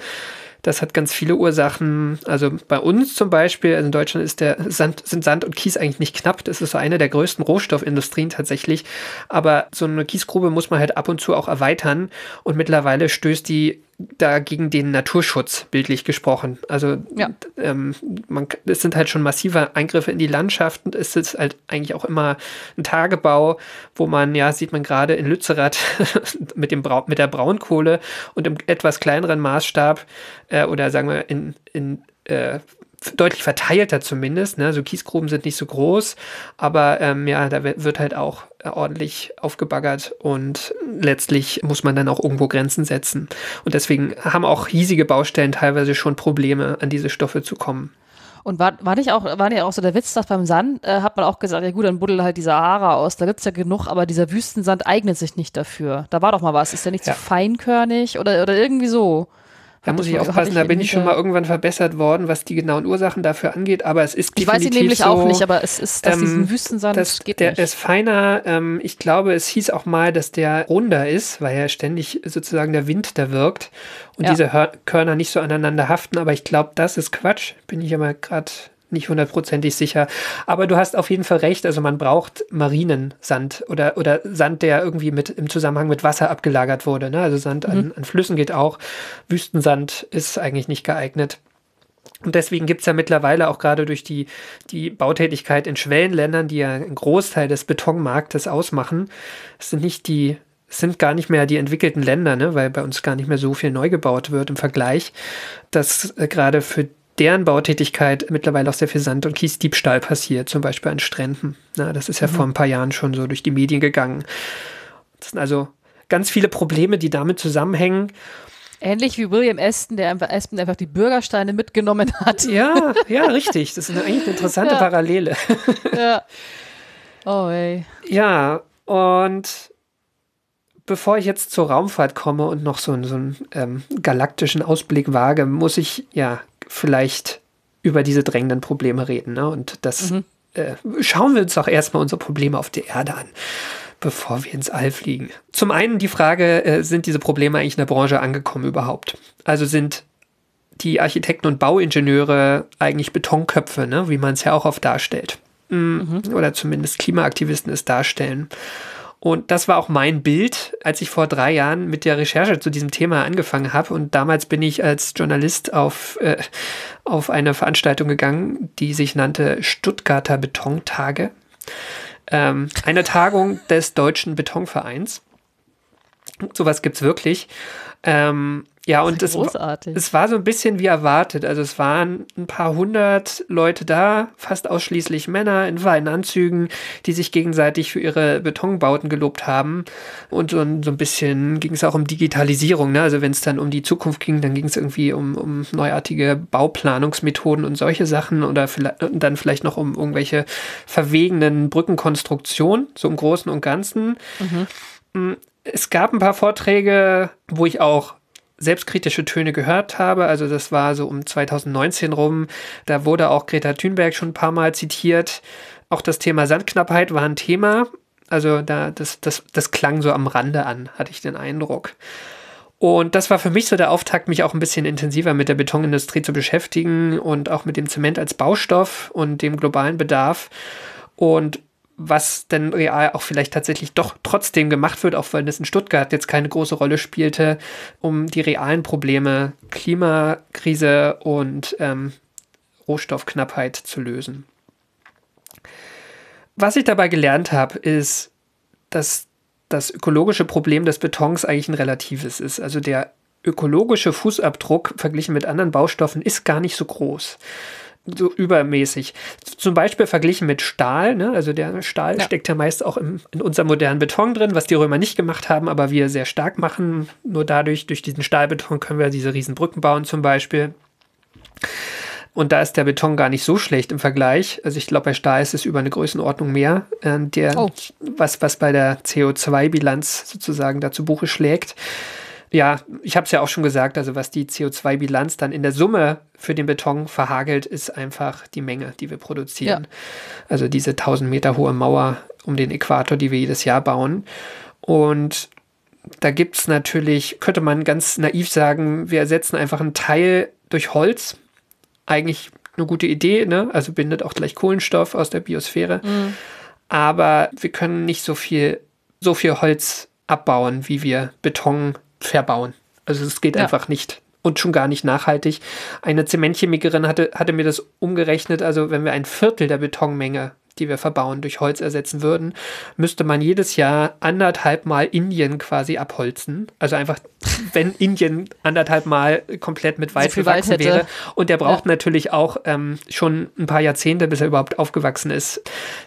Das hat ganz viele Ursachen. Also bei uns zum Beispiel, also in Deutschland ist der Sand, sind Sand und Kies eigentlich nicht knapp. Das ist so eine der größten Rohstoffindustrien tatsächlich. Aber so eine Kiesgrube muss man halt ab und zu auch erweitern. Und mittlerweile stößt die da gegen den Naturschutz, bildlich gesprochen. Also Ja. ähm, man, es sind halt schon massive Eingriffe in die Landschaft und es ist halt eigentlich auch immer ein Tagebau, wo man, ja, sieht man gerade in Lützerath mit, dem Brau mit der Braunkohle und im etwas kleineren Maßstab äh, oder sagen wir in, in äh, deutlich verteilter zumindest. Ne? So Kiesgruben sind nicht so groß, aber ähm, ja, da wird halt auch äh, ordentlich aufgebaggert und letztlich muss man dann auch irgendwo Grenzen setzen. Und deswegen haben auch hiesige Baustellen teilweise schon Probleme, an diese Stoffe zu kommen. Und war, war nicht auch, war nicht auch so der Witz, dass beim Sand äh, hat man auch gesagt, ja gut, dann buddel halt die Sahara aus, da gibt's ja genug, aber dieser Wüstensand eignet sich nicht dafür. Da war doch mal was. Ist der nicht Ja. zu feinkörnig oder, oder irgendwie so? Da muss ich aufpassen, da bin in ich schon mal irgendwann verbessert worden, was die genauen Ursachen dafür angeht, aber es ist Ich weiß definitiv nämlich so, auch nicht, aber es ist, dass ähm, diesen Wüstensand das, geht der nicht. ist feiner. Ähm, ich glaube, es hieß auch mal, dass der runder ist, weil ja ständig sozusagen der Wind da wirkt und Ja. diese Hör Körner nicht so aneinander haften. Aber ich glaube, das ist Quatsch. Bin ich aber gerade nicht hundertprozentig sicher. Aber du hast auf jeden Fall recht. Also man braucht Marinensand oder, oder Sand, der irgendwie mit im Zusammenhang mit Wasser abgelagert wurde. Ne? Also Sand an, an Flüssen geht auch. Wüstensand ist eigentlich nicht geeignet. Und deswegen gibt es ja mittlerweile auch gerade durch die, die Bautätigkeit in Schwellenländern, die ja einen Großteil des Betonmarktes ausmachen, es sind nicht die, sind gar nicht mehr die entwickelten Länder, ne, weil bei uns gar nicht mehr so viel neu gebaut wird im Vergleich, dass äh, gerade für deren Bautätigkeit mittlerweile auch sehr viel Sand- und Kiesdiebstahl passiert, zum Beispiel an Stränden. Na, das ist ja vor ein paar Jahren schon so durch die Medien gegangen. Das sind also ganz viele Probleme, die damit zusammenhängen. Ähnlich wie William Aston, der einfach, Aston einfach die Bürgersteine mitgenommen hat. Ja, ja, richtig. Das ist eine, eigentlich eine interessante Ja. Parallele. ja. Oh ey. Ja, und bevor ich jetzt zur Raumfahrt komme und noch so, einen- so einen ähm, galaktischen Ausblick wage, muss ich ja vielleicht über diese drängenden Probleme reden. Ne? Und das äh, schauen wir uns doch erstmal unsere Probleme auf der Erde an, bevor wir ins All fliegen. Zum einen die Frage, äh, sind diese Probleme eigentlich in der Branche angekommen überhaupt? Also sind die Architekten und Bauingenieure eigentlich Betonköpfe, ne? wie man es ja auch oft darstellt. Mm, Oder zumindest Klimaaktivisten es darstellen. Und das war auch mein Bild, als ich vor drei Jahren mit der Recherche zu diesem Thema angefangen habe. Und damals bin ich als Journalist auf, äh, auf eine Veranstaltung gegangen, die sich nannte Stuttgarter Betontage. Ähm, eine Tagung des Deutschen Betonvereins. Sowas gibt's wirklich. Ähm, ja, und es, es war so ein bisschen wie erwartet. Also es waren ein paar hundert Leute da, fast ausschließlich Männer in feinen Anzügen, die sich gegenseitig für ihre Betonbauten gelobt haben. Und so, ein- so ein bisschen ging es auch um Digitalisierung. Ne? Also wenn es dann um die Zukunft ging, dann ging es irgendwie um, um neuartige Bauplanungsmethoden und solche Sachen oder vielleicht, und dann vielleicht noch um irgendwelche verwegenen Brückenkonstruktionen, so im Großen und Ganzen. Mm, Es gab ein paar Vorträge, wo ich auch selbstkritische Töne gehört habe. Also das war so um 2019 rum. Da wurde auch Greta Thunberg schon ein paar Mal zitiert. Auch das Thema Sandknappheit war ein Thema. Also da, das, das, das klang so am Rande an, hatte ich den Eindruck. Und das war für mich so der Auftakt, mich auch ein bisschen intensiver mit der Betonindustrie zu beschäftigen und auch mit dem Zement als Baustoff und dem globalen Bedarf. Und was denn real auch vielleicht tatsächlich doch trotzdem gemacht wird, auch wenn es in Stuttgart jetzt keine große Rolle spielte, um die realen Probleme Klimakrise und ähm, Rohstoffknappheit zu lösen. Was ich dabei gelernt habe, ist, dass das ökologische Problem des Betons eigentlich ein relatives ist. Also der ökologische Fußabdruck verglichen mit anderen Baustoffen ist gar nicht so groß. So übermäßig. Zum Beispiel verglichen mit Stahl, ne? also der Stahl ja. steckt ja meist auch im, in unserem modernen Beton drin, was die Römer nicht gemacht haben, aber wir sehr stark machen. Nur dadurch, durch diesen Stahlbeton können wir diese riesen Brücken bauen zum Beispiel. Und da ist der Beton gar nicht so schlecht im Vergleich. Also ich glaube, bei Stahl ist es über eine Größenordnung mehr, äh, der, oh. was, was bei der CO2-Bilanz sozusagen dazu Buche schlägt. Ja, ich habe es ja auch schon gesagt, also was die CO2-Bilanz dann in der Summe für den Beton verhagelt, ist einfach die Menge, die wir produzieren. Ja. Also diese 1000 Meter hohe Mauer um den Äquator, die wir jedes Jahr bauen. Und da gibt es natürlich, könnte man ganz naiv sagen, wir ersetzen einfach einen Teil durch Holz, eigentlich eine gute Idee, ne? Also bindet auch gleich Kohlenstoff aus der Biosphäre. Mhm. Aber wir können nicht so viel, so viel Holz abbauen, wie wir Beton verbauen. Also es geht ja. einfach nicht. Und schon gar nicht nachhaltig. Eine Zementchemikerin hatte, hatte mir das umgerechnet. Also wenn wir ein Viertel der Betonmenge die wir verbauen, durch Holz ersetzen würden, müsste man jedes Jahr anderthalb Mal Indien quasi abholzen. Also einfach, wenn Indien anderthalb Mal komplett mit Wald so bewachsen wäre. Und der braucht ja. natürlich auch ähm, schon ein paar Jahrzehnte, bis er überhaupt aufgewachsen ist.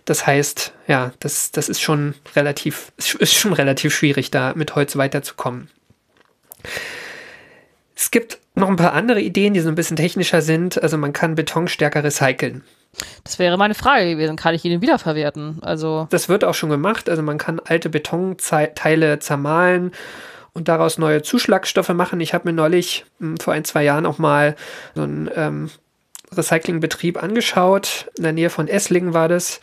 Das heißt, ja, das, das ist schon relativ, ist schon relativ schwierig, da mit Holz weiterzukommen. Es gibt noch ein paar andere Ideen, die so ein bisschen technischer sind. Also man kann Beton stärker recyceln. Das wäre meine Frage gewesen. Kann ich ihn wiederverwerten? Also das wird auch schon gemacht. Also man kann alte Betonteile zermahlen und daraus neue Zuschlagstoffe machen. Ich habe mir neulich hm, vor ein, zwei Jahren auch mal so einen ähm, Recyclingbetrieb angeschaut. In der Nähe von Esslingen war das.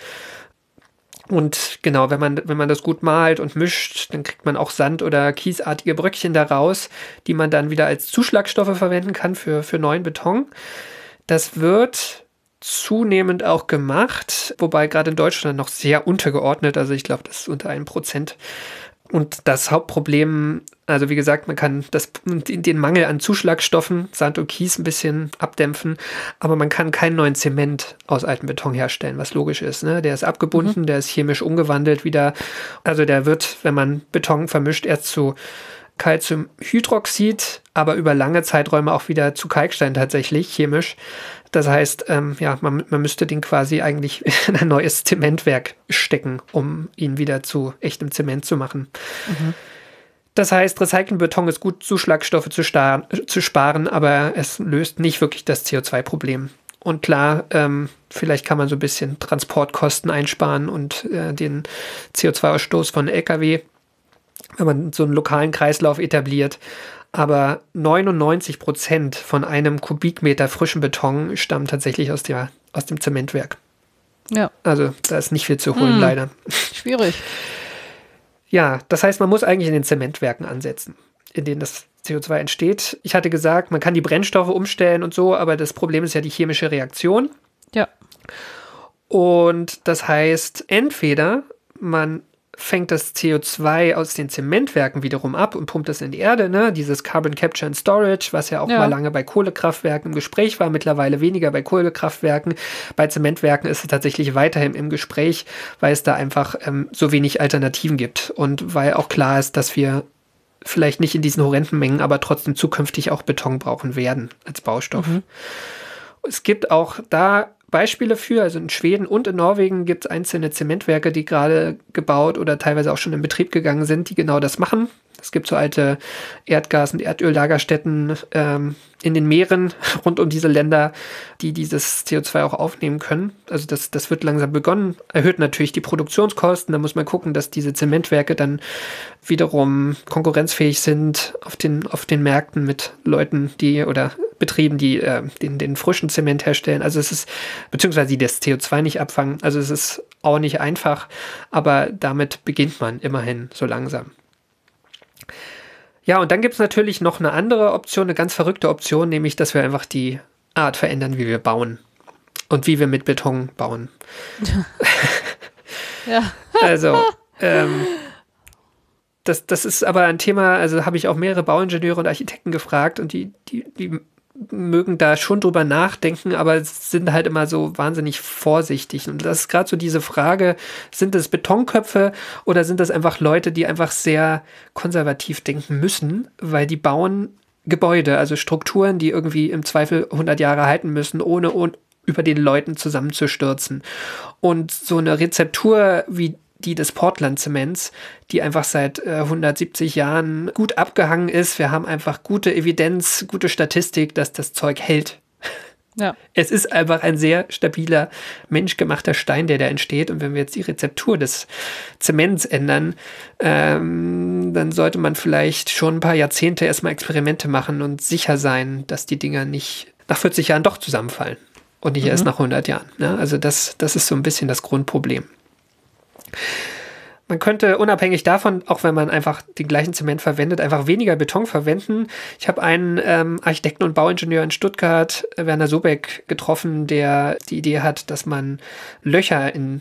Und genau, wenn man, wenn man das gut malt und mischt, dann kriegt man auch Sand- oder kiesartige Bröckchen daraus, die man dann wieder als Zuschlagstoffe verwenden kann für, für neuen Beton. Das wird zunehmend auch gemacht, wobei gerade in Deutschland noch sehr untergeordnet, also ich glaube, das ist unter einem Prozent. Und das Hauptproblem, also wie gesagt, man kann das, den Mangel an Zuschlagstoffen, Sand und Kies ein bisschen abdämpfen, aber man kann keinen neuen Zement aus altem Beton herstellen, was logisch ist. Ne? Der ist abgebunden, mhm. der ist chemisch umgewandelt wieder. Also der wird, wenn man Beton vermischt, erst zu Calciumhydroxid, aber über lange Zeiträume auch wieder zu Kalkstein tatsächlich, chemisch. Das heißt, ähm, ja, man, man müsste den quasi eigentlich in ein neues Zementwerk stecken, um ihn wieder zu echtem Zement zu machen. Mhm. Das heißt, Recyclingbeton ist gut, Zuschlagstoffe zu, zu, sparen, aber es löst nicht wirklich das CO2-Problem. Und klar, ähm, vielleicht kann man so ein bisschen Transportkosten einsparen und äh, den CO2-Ausstoß von Lkw, wenn man so einen lokalen Kreislauf etabliert aber 99 Prozent von einem Kubikmeter frischen Beton stammen tatsächlich aus, der, aus dem Zementwerk. Ja. Also da ist nicht viel zu holen, hm. leider. Schwierig. Ja, das heißt, man muss eigentlich in den Zementwerken ansetzen, in denen das CO2 entsteht. Ich hatte gesagt, man kann die Brennstoffe umstellen und so, aber das Problem ist ja die chemische Reaktion. Ja. Und das heißt, entweder man fängt das CO2 aus den Zementwerken wiederum ab und pumpt es in die Erde, ne? Dieses Carbon Capture and Storage, was ja auch ja. mal lange bei Kohlekraftwerken im Gespräch war, mittlerweile weniger bei Kohlekraftwerken. Bei Zementwerken ist es tatsächlich weiterhin im Gespräch, weil es da einfach ähm, so wenig Alternativen gibt und weil auch klar ist, dass wir vielleicht nicht in diesen horrenden Mengen, aber trotzdem zukünftig auch Beton brauchen werden als Baustoff. Mhm. Es gibt auch da Beispiele für. Also in Schweden und in Norwegen gibt es einzelne Zementwerke, die gerade gebaut oder teilweise auch schon in Betrieb gegangen sind, die genau das machen. Es gibt so alte Erdgas- und Erdöllagerstätten ähm, in den Meeren rund um diese Länder, die dieses CO2 auch aufnehmen können. Also das, das wird langsam begonnen. Erhöht natürlich die Produktionskosten. Da muss man gucken, dass diese Zementwerke dann wiederum konkurrenzfähig sind auf den, auf den Märkten mit Leuten, die oder Betrieben, die äh, den, den frischen Zement herstellen. Also es ist, beziehungsweise die das CO2 nicht abfangen. Also es ist auch nicht einfach, aber damit beginnt man immerhin so langsam. Ja, und dann gibt es natürlich noch eine andere Option, eine ganz verrückte Option, nämlich, dass wir einfach die Art verändern, wie wir bauen und wie wir mit Beton bauen. Ja. Also, ähm, das, das ist aber ein Thema, also habe ich auch mehrere Bauingenieure und Architekten gefragt und die, die, die mögen da schon drüber nachdenken, aber sind halt immer so wahnsinnig vorsichtig. Und das ist gerade so diese Frage, sind es Betonköpfe oder sind das einfach Leute, die einfach sehr konservativ denken müssen, weil die bauen Gebäude, also Strukturen, die irgendwie im Zweifel 100 Jahre halten müssen, ohne un über den Leuten zusammenzustürzen. Und so eine Rezeptur wie die des Portland-Zements, die einfach seit äh, 170 Jahren gut abgehangen ist. Wir haben einfach gute Evidenz, gute Statistik, dass das Zeug hält. Ja. Es ist einfach ein sehr stabiler, menschgemachter Stein, der da entsteht. Und wenn wir jetzt die Rezeptur des Zements ändern, ähm, dann sollte man vielleicht schon ein paar Jahrzehnte erstmal Experimente machen und sicher sein, dass die Dinger nicht nach 40 Jahren doch zusammenfallen und nicht mhm. erst nach 100 Jahren. Ne? Also das, das ist so ein bisschen das Grundproblem. Man könnte unabhängig davon, auch wenn man einfach den gleichen Zement verwendet, einfach weniger Beton verwenden. Ich habe einen ähm, Architekten und Bauingenieur in Stuttgart, Werner Sobeck, getroffen, der die Idee hat, dass man Löcher in,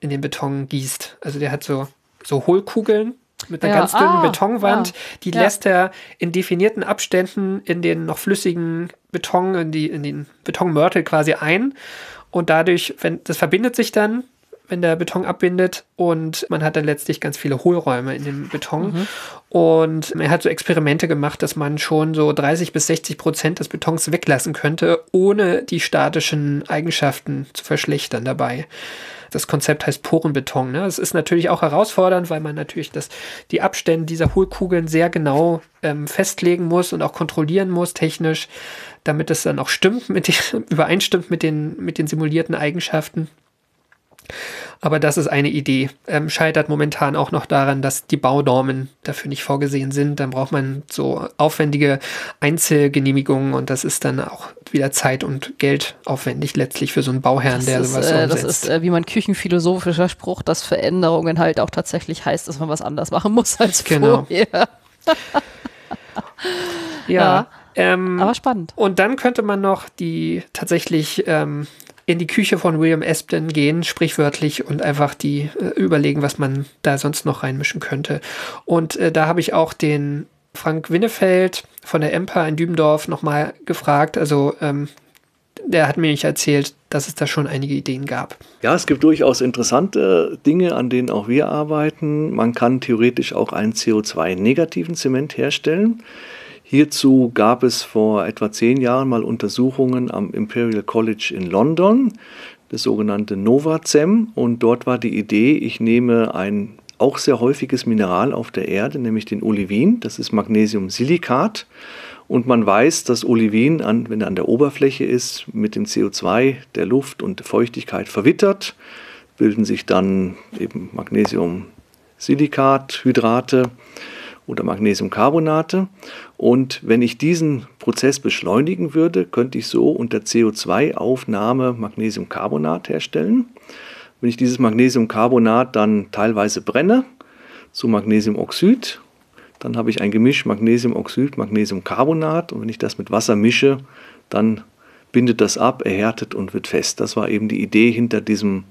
in den Beton gießt. Also der hat so, so Hohlkugeln mit einer Ja, ganz dünnen ah, Betonwand. ah, die ja. lässt er in definierten Abständen in den noch flüssigen Beton, in, die, in den Betonmörtel quasi ein. Und dadurch, wenn das verbindet sich dann, wenn der Beton abbindet und man hat dann letztlich ganz viele Hohlräume in dem Beton. Mhm. Und er hat so Experimente gemacht, dass man schon so 30 bis 60 Prozent des Betons weglassen könnte, ohne die statischen Eigenschaften zu verschlechtern dabei. Das Konzept heißt Porenbeton. Ne? Es ist natürlich auch herausfordernd, weil man natürlich das, die Abstände dieser Hohlkugeln sehr genau ähm, festlegen muss und auch kontrollieren muss technisch, damit es dann auch stimmt, mit den, übereinstimmt mit den, mit den simulierten Eigenschaften. Aber das ist eine Idee. Ähm, scheitert momentan auch noch daran, dass die Baunormen dafür nicht vorgesehen sind. Dann braucht man so aufwendige Einzelgenehmigungen und das ist dann auch wieder Zeit und Geld aufwendig letztlich für so einen Bauherrn, Das der ist, sowas äh, das ist äh, wie mein küchenphilosophischer Spruch, dass Veränderungen halt auch tatsächlich heißt, dass man was anders machen muss als Genau. vorher. ja. ja. Ähm, Aber spannend. Und dann könnte man noch die tatsächlich ähm, in die Küche von William Espton gehen, sprichwörtlich, und einfach die äh, überlegen, was man da sonst noch reinmischen könnte. Und äh, da habe ich auch den Frank Winnefeld von der Empa in Dübendorf nochmal gefragt. Also ähm, der hat mir nicht erzählt, dass es da schon einige Ideen gab. Ja, es gibt durchaus interessante Dinge, an denen auch wir arbeiten. Man kann theoretisch auch einen CO2-negativen Zement herstellen. Hierzu gab es vor etwa zehn Jahren mal Untersuchungen am Imperial College in London, das sogenannte NovaCem. Und dort war die Idee, ich nehme ein auch sehr häufiges Mineral auf der Erde, nämlich den Olivin, das ist Magnesiumsilikat. Und man weiß, dass Olivin, an, wenn er an der Oberfläche ist, mit dem CO2 der Luft und der Feuchtigkeit verwittert, bilden sich dann eben Magnesiumsilikat, Hydrate oder Magnesiumcarbonate. Und wenn ich diesen Prozess beschleunigen würde, könnte ich so unter CO2-Aufnahme Magnesiumcarbonat herstellen. Wenn ich dieses Magnesiumcarbonat dann teilweise brenne zu Magnesiumoxid, dann habe ich ein Gemisch Magnesiumoxid, Magnesiumcarbonat und wenn ich das mit Wasser mische, dann bindet das ab, erhärtet und wird fest. Das war eben die Idee hinter diesem,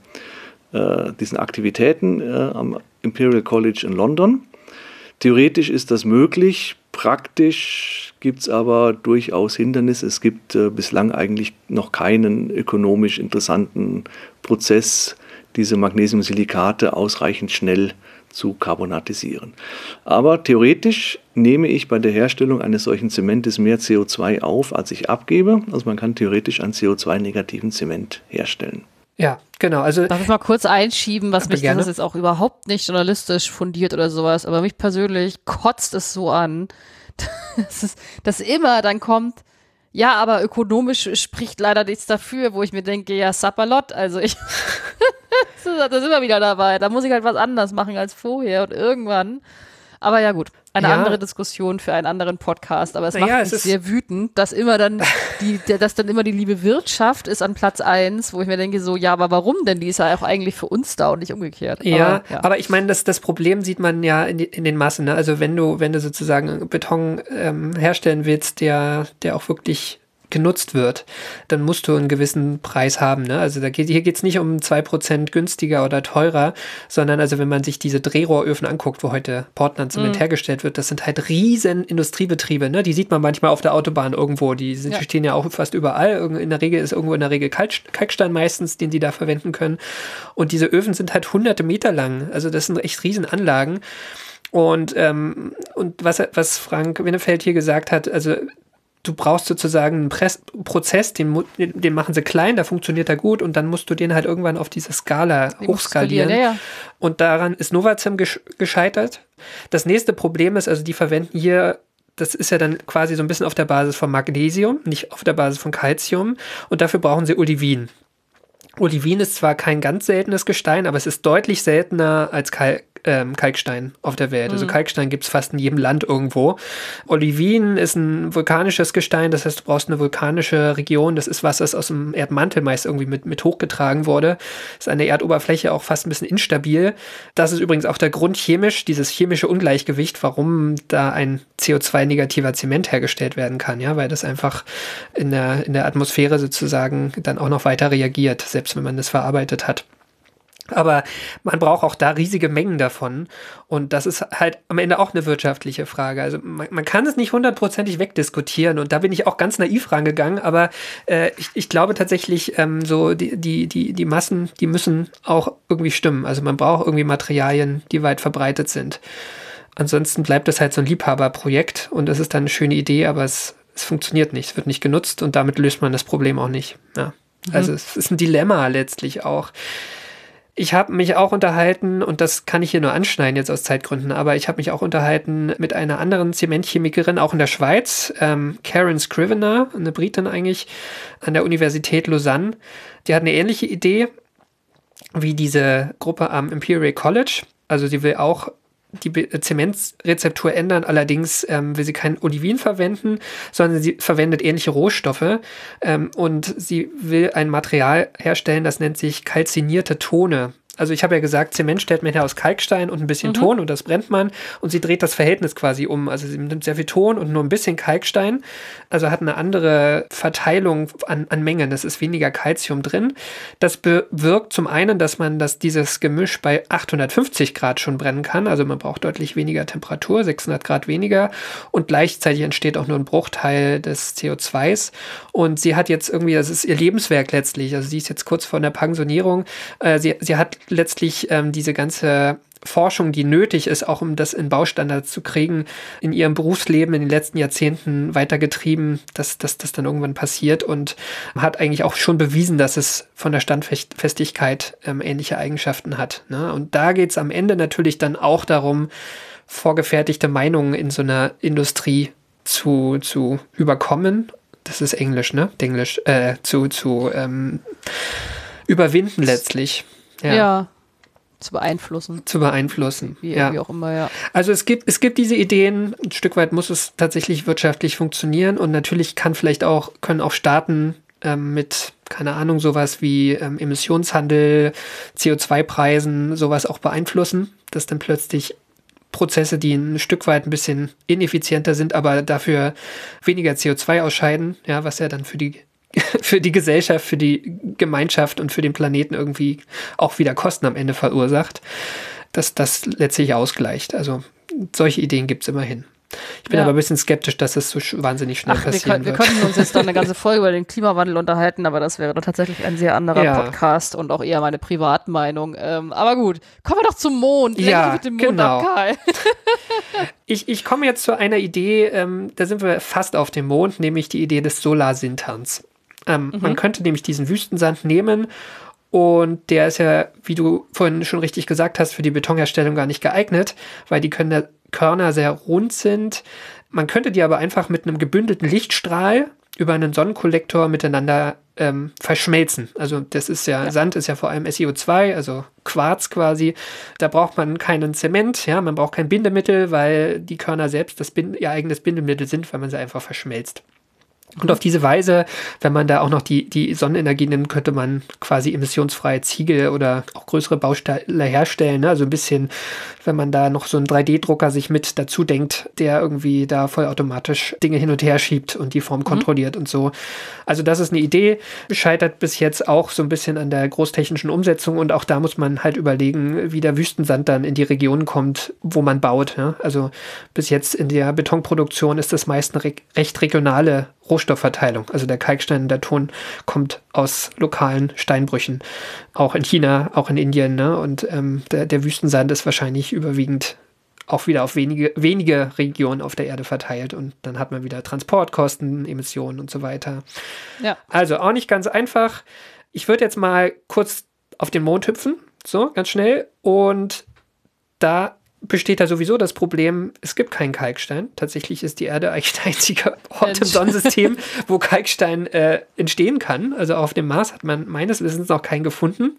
äh, diesen Aktivitäten äh, am Imperial College in London. Theoretisch ist das möglich, praktisch gibt es aber durchaus Hindernisse. Es gibt äh, bislang eigentlich noch keinen ökonomisch interessanten Prozess, diese Magnesiumsilikate ausreichend schnell zu carbonatisieren. Aber theoretisch nehme ich bei der Herstellung eines solchen Zementes mehr CO2 auf, als ich abgebe. Also man kann theoretisch einen CO2-negativen Zement herstellen. Ja, genau. Also Darf ich mal kurz einschieben, was mich gerne. das ist jetzt auch überhaupt nicht journalistisch fundiert oder sowas, aber mich persönlich kotzt es so an, dass, es, dass immer dann kommt, ja, aber ökonomisch spricht leider nichts dafür, wo ich mir denke, ja, Sapperlot, also ich, da sind wir wieder dabei, da muss ich halt was anders machen als vorher und irgendwann, aber ja gut, eine Ja. andere Diskussion für einen anderen Podcast, aber es Naja, macht es mich sehr wütend, dass immer dann die, der- dass dann immer die liebe Wirtschaft ist an Platz eins, wo ich mir denke so, ja, aber warum denn? Die ist ja auch eigentlich für uns da und nicht umgekehrt. Ja, aber, aber ich meine, das, das Problem sieht man ja in, die, in den Massen. Ne? Also wenn du, wenn du sozusagen Beton ähm, herstellen willst, der, der auch wirklich genutzt wird, dann musst du einen gewissen Preis haben. Ne? Also da geht, hier geht es nicht um zwei Prozent günstiger oder teurer, sondern also wenn man sich diese Drehrohröfen anguckt, wo heute Portland Zement Mhm. hergestellt wird, das sind halt riesen Industriebetriebe. Ne? Die sieht man manchmal auf der Autobahn irgendwo. Die sind, Ja. stehen ja auch fast überall. In der Regel ist irgendwo in der Regel Kalk, Kalkstein meistens, den die da verwenden können. Und diese Öfen sind halt hunderte Meter lang. Also das sind echt riesen Anlagen. Und, ähm, und was, was Frank Winnefeld hier gesagt hat, also du brauchst sozusagen einen Press Prozess, den, den den machen sie klein, da funktioniert er gut und dann musst du den halt irgendwann auf diese Skala skalieren, hochskalieren. ja, ja. Und daran ist gesch gescheitert. Das nächste Problem ist, also die verwenden hier, das ist ja dann quasi so ein bisschen auf der Basis von Magnesium, nicht auf der Basis von Calcium. Und dafür brauchen sie Olivin. Olivin ist zwar kein ganz seltenes Gestein, aber es ist deutlich seltener als Kal ähm, Kalkstein auf der Welt. Also Mhm. Kalkstein gibt es fast in jedem Land irgendwo. Olivin ist ein vulkanisches Gestein, das heißt, du brauchst eine vulkanische Region. Das ist was, das aus dem Erdmantel meist irgendwie mit, mit hochgetragen wurde. Ist an der Erdoberfläche auch fast ein bisschen instabil. Das ist übrigens auch der Grund chemisch, dieses chemische Ungleichgewicht, warum da ein CO2-negativer Zement hergestellt werden kann, ja, weil das einfach in der, in der Atmosphäre sozusagen dann auch noch weiter reagiert, selbst wenn man das verarbeitet hat. Aber man braucht auch da riesige Mengen davon. Und das ist halt am Ende auch eine wirtschaftliche Frage. Also man, man kann es nicht hundertprozentig wegdiskutieren. Und da bin ich auch ganz naiv rangegangen. Aber äh, ich, ich glaube tatsächlich, ähm, so die, die, die, die Massen, die müssen auch irgendwie stimmen. Also man braucht irgendwie Materialien, die weit verbreitet sind. Ansonsten bleibt es halt so ein Liebhaberprojekt. Und das ist dann eine schöne Idee, aber es, es funktioniert nicht. Es wird nicht genutzt und damit löst man das Problem auch nicht. Ja. Also es ist ein Dilemma letztlich auch. Ich habe mich auch unterhalten, und das kann ich hier nur anschneiden jetzt aus Zeitgründen, aber ich habe mich auch unterhalten mit einer anderen Zementchemikerin, auch in der Schweiz, ähm, Karen Scrivener, eine Britin eigentlich, an der Universität Lausanne. Die hat eine ähnliche Idee wie diese Gruppe am Imperial College. Also sie will auch die Be- Zementrezeptur ändern, allerdings ähm, will sie kein Olivin verwenden, sondern sie verwendet ähnliche Rohstoffe ähm, und sie will ein Material herstellen, das nennt sich kalzinierte Tone. Also ich habe ja gesagt, Zement stellt man her aus Kalkstein und ein bisschen Mhm. Ton und das brennt man und sie dreht das Verhältnis quasi um. Also sie nimmt sehr viel Ton und nur ein bisschen Kalkstein, also hat eine andere Verteilung an, an Mengen. Es ist weniger Kalzium drin. Das bewirkt zum einen, dass man das, dieses Gemisch bei 850 Grad schon brennen kann. Also man braucht deutlich weniger Temperatur, 600 Grad weniger und gleichzeitig entsteht auch nur ein Bruchteil des CO2s. Und sie hat jetzt irgendwie, das ist ihr Lebenswerk letztlich, also sie ist jetzt kurz vor der Pensionierung, äh, sie, sie hat letztlich ähm, diese ganze Forschung, die nötig ist, auch um das in Baustandards zu kriegen, in ihrem Berufsleben in den letzten Jahrzehnten weitergetrieben, dass dass das dann irgendwann passiert und hat eigentlich auch schon bewiesen, dass es von der Standfestigkeit ähm, ähnliche Eigenschaften hat. Ne? Und da geht es am Ende natürlich dann auch darum, vorgefertigte Meinungen in so einer Industrie zu, zu überkommen. Das ist Englisch, ne? Englisch, äh, zu, zu ähm, überwinden letztlich. Ja. Zu beeinflussen. Zu beeinflussen. Wie, ja. wie auch immer, ja. Also es gibt, es gibt diese Ideen, ein Stück weit muss es tatsächlich wirtschaftlich funktionieren und natürlich kann vielleicht auch, können auch Staaten ähm, mit, keine Ahnung, sowas wie ähm, Emissionshandel, CO2-Preisen, sowas auch beeinflussen, dass dann plötzlich Prozesse, die ein Stück weit ein bisschen ineffizienter sind, aber dafür weniger CO2 ausscheiden, ja, was ja dann für die für die Gesellschaft, für die Gemeinschaft und für den Planeten irgendwie auch wieder Kosten am Ende verursacht, dass das letztlich ausgleicht. Also solche Ideen gibt es immerhin. Ich bin Ja. aber ein bisschen skeptisch, dass es so wahnsinnig schnell Ach, wir, passieren wir wird. könnten uns jetzt noch eine ganze Folge über den Klimawandel unterhalten, aber das wäre doch tatsächlich ein sehr anderer Ja. Podcast und auch eher meine Privatmeinung. Ähm, aber gut, kommen wir doch zum Mond. Ja, mit dem Mond genau. ab. Ich, ich komme jetzt zu einer Idee, ähm, da sind wir fast auf dem Mond, nämlich die Idee des Solarsinterns. Ähm, Man könnte nämlich diesen Wüstensand nehmen und der ist ja, wie du vorhin schon richtig gesagt hast, für die Betonherstellung gar nicht geeignet, weil die Körner, Körner sehr rund sind. Man könnte die aber einfach mit einem gebündelten Lichtstrahl über einen Sonnenkollektor miteinander ähm, verschmelzen. Also das ist ja, Sand ist ja vor allem SiO2, also Quarz quasi. Da braucht man keinen Zement, ja, man braucht kein Bindemittel, weil die Körner selbst das Bin ihr eigenes Bindemittel sind, weil man sie einfach verschmelzt. Und auf diese Weise, wenn man da auch noch die, die Sonnenenergie nimmt, könnte man quasi emissionsfreie Ziegel oder auch größere Bausteine herstellen. Ne? Also ein bisschen, wenn man da noch so einen 3D-Drucker sich mit dazu denkt, der irgendwie da vollautomatisch Dinge hin und her schiebt und die Form kontrolliert und so. Also das ist eine Idee, scheitert bis jetzt auch so ein bisschen an der großtechnischen Umsetzung und auch da muss man halt überlegen, wie der Wüstensand dann in die Region kommt, wo man baut. Ne? Also bis jetzt in der Betonproduktion ist das meist eine re recht regionale Rohstoffverteilung. Also der Kalkstein und der Ton kommt aus lokalen Steinbrüchen. Auch in China, auch in Indien. Ne? Und ähm, der, der Wüstensand ist wahrscheinlich überwiegend auch wieder auf wenige, wenige Regionen auf der Erde verteilt. Und dann hat man wieder Transportkosten, Emissionen und so weiter. Ja. Also auch nicht ganz einfach. Ich würde jetzt mal kurz auf den Mond hüpfen. So, ganz schnell. Und da besteht da sowieso das Problem, es gibt keinen Kalkstein. Tatsächlich ist die Erde eigentlich der einzige Ort im. Sonnensystem, wo Kalkstein äh, entstehen kann. Also auf dem Mars hat man meines Wissens noch keinen gefunden.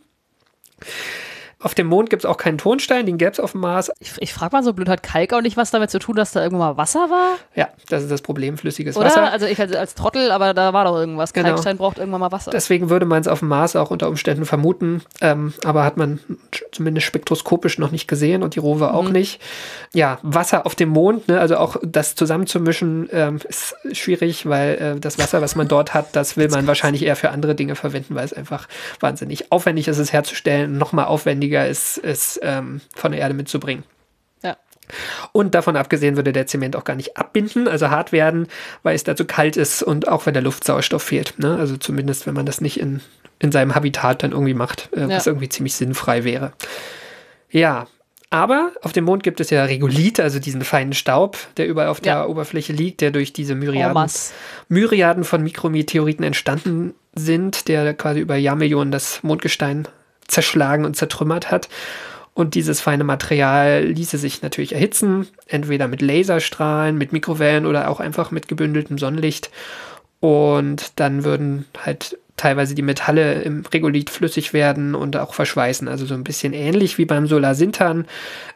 Auf dem Mond gibt es auch keinen Tonstein, den gäbe es auf dem Mars. Ich, ich frage mal so blöd, hat Kalk auch nicht was damit zu tun, dass da irgendwann mal Wasser war? Ja, das ist das Problem, flüssiges Oder? Wasser. Also ich als, als Trottel, aber da war doch irgendwas. Genau. Kalkstein braucht irgendwann mal Wasser. Deswegen würde man es auf dem Mars auch unter Umständen vermuten, ähm, aber hat man zumindest spektroskopisch noch nicht gesehen und die Rover auch nicht. Ja, Wasser auf dem Mond, ne, also auch das zusammenzumischen ähm, ist schwierig, weil äh, das Wasser, was man dort hat, das will man wahrscheinlich eher für andere Dinge verwenden, weil es einfach wahnsinnig aufwendig ist, es herzustellen, nochmal aufwendiger ist, es ähm, von der Erde mitzubringen. ja. Und davon abgesehen würde der Zement auch gar nicht abbinden, also hart werden, weil es da zu kalt ist und auch wenn der Luftsauerstoff fehlt. Ne? Also zumindest, wenn man das nicht in, in seinem Habitat dann irgendwie macht, äh, was Ja. irgendwie ziemlich sinnfrei wäre. Ja, aber auf dem Mond gibt es ja Regolith, also diesen feinen Staub, der überall auf der Ja. Oberfläche liegt, der durch diese En Myriaden, masse. Myriaden von Mikrometeoriten entstanden sind, der quasi über Jahrmillionen das Mondgestein zerschlagen und zertrümmert hat. Und dieses feine Material ließe sich natürlich erhitzen, entweder mit Laserstrahlen, mit Mikrowellen oder auch einfach mit gebündeltem Sonnenlicht. Und dann würden halt teilweise die Metalle im Regolith flüssig werden und auch verschweißen. Also so ein bisschen ähnlich wie beim Solarsintern.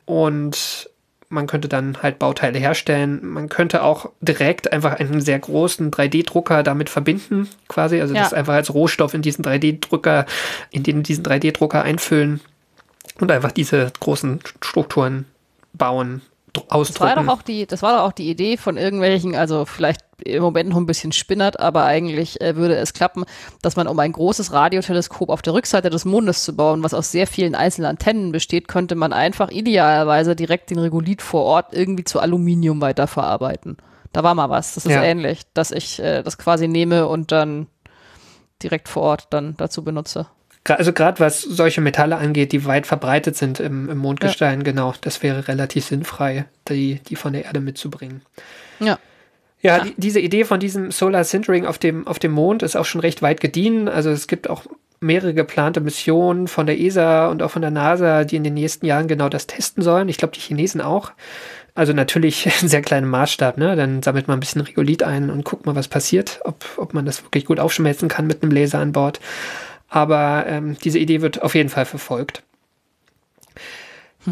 Und man könnte dann halt Bauteile herstellen. Man könnte auch direkt einfach einen sehr großen 3D-Drucker damit verbinden, quasi. Also Ja. das einfach als Rohstoff in diesen 3D-Drucker, in den diesen 3D-Drucker einfüllen und einfach diese großen Strukturen bauen, dr- Das war ausdrucken. doch auch die, das war doch auch die Idee von irgendwelchen, also vielleicht im Moment noch ein bisschen spinnert, aber eigentlich äh, würde es klappen, dass man, um ein großes Radioteleskop auf der Rückseite des Mondes zu bauen, was aus sehr vielen einzelnen Antennen besteht, könnte man einfach idealerweise direkt den Regolith vor Ort irgendwie zu Aluminium weiterverarbeiten. Da war mal was. Das ist Ja. ähnlich, dass ich äh, das quasi nehme und dann direkt vor Ort dann dazu benutze. Also gerade was solche Metalle angeht, die weit verbreitet sind im, im Mondgestein, genau, das wäre relativ sinnfrei, die, die von der Erde mitzubringen. Ja. Ja, die, diese Idee von diesem Solar Sintering auf dem, auf dem Mond ist auch schon recht weit gediehen. Also es gibt auch mehrere geplante Missionen von der ESA und auch von der NASA, die in den nächsten Jahren genau das testen sollen. Ich glaube, die Chinesen auch. Also natürlich in sehr kleinem Maßstab, ne? Dann sammelt man ein bisschen Regolith ein und guckt mal, was passiert, ob, ob man das wirklich gut aufschmelzen kann mit einem Laser an Bord. Aber ähm, diese Idee wird auf jeden Fall verfolgt.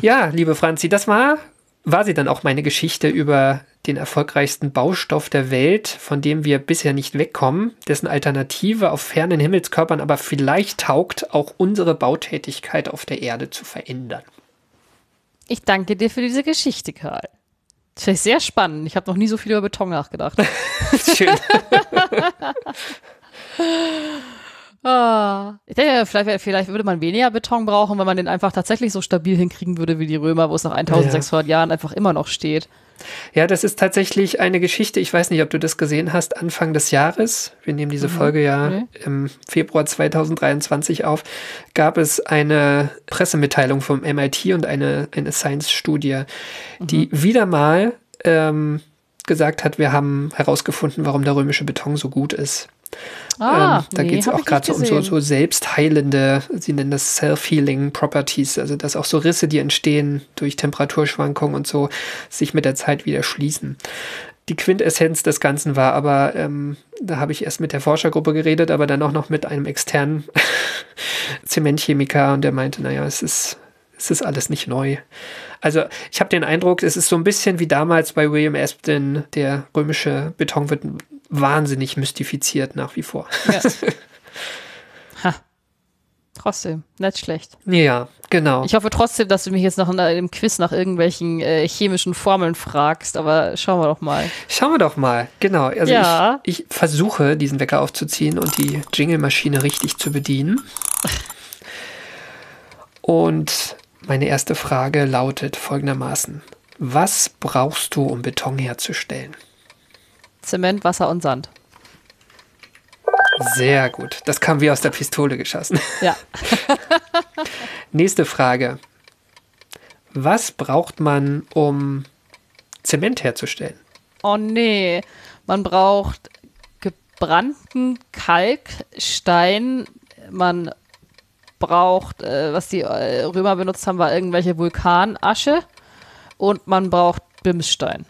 Ja, liebe Franzi, das war, war sie dann auch meine Geschichte über den erfolgreichsten Baustoff der Welt, von dem wir bisher nicht wegkommen, dessen Alternative auf fernen Himmelskörpern aber vielleicht taugt, auch unsere Bautätigkeit auf der Erde zu verändern. Ich danke dir für diese Geschichte, Karl. Das ich sehr spannend. Ich habe noch nie so viel über Beton nachgedacht. Schön. Ah, ich denke, vielleicht, vielleicht würde man weniger Beton brauchen, wenn man den einfach tatsächlich so stabil hinkriegen würde wie die Römer, wo es nach 1600 Jahren einfach immer noch steht. Ja, das ist tatsächlich eine Geschichte. Ich weiß nicht, ob du das gesehen hast, Anfang des Jahres. Wir nehmen diese Folge ja Nee. im Februar 2023 auf. Gab es eine Pressemitteilung vom MIT und eine, eine Science-Studie, die wieder mal ähm, gesagt hat, wir haben herausgefunden, warum der römische Beton so gut ist. Ah, ähm, da nee, geht es auch gerade so um so, so selbstheilende, sie nennen das Self-Healing Properties, also dass auch so Risse, die entstehen durch Temperaturschwankungen und so, sich mit der Zeit wieder schließen. Die Quintessenz des Ganzen war aber, ähm, da habe ich erst mit der Forschergruppe geredet, aber dann auch noch mit einem externen Zementchemiker und der meinte, naja, es ist, es ist alles nicht neu. Also ich habe den Eindruck, es ist so ein bisschen wie damals bei William Aspen, der römische Beton wird wahnsinnig mystifiziert nach wie vor. Ja. ha. Trotzdem, nicht schlecht. Ja, genau. Ich hoffe trotzdem, dass du mich jetzt noch in, im Quiz nach irgendwelchen äh, chemischen Formeln fragst, aber schauen wir doch mal. Schauen wir doch mal, genau. Also Ja. ich, ich versuche, diesen Wecker aufzuziehen und die Jingle-Maschine richtig zu bedienen. Und meine erste Frage lautet folgendermaßen. Was brauchst du, um Beton herzustellen? Zement, Wasser und Sand. Sehr gut. Das kam wie aus der Pistole geschossen. Ja. Nächste Frage. Was braucht man, um Zement herzustellen? Oh nee, man braucht gebrannten Kalkstein, man braucht, äh, was die äh, Römer benutzt haben, war irgendwelche Vulkanasche und man braucht Bimsstein.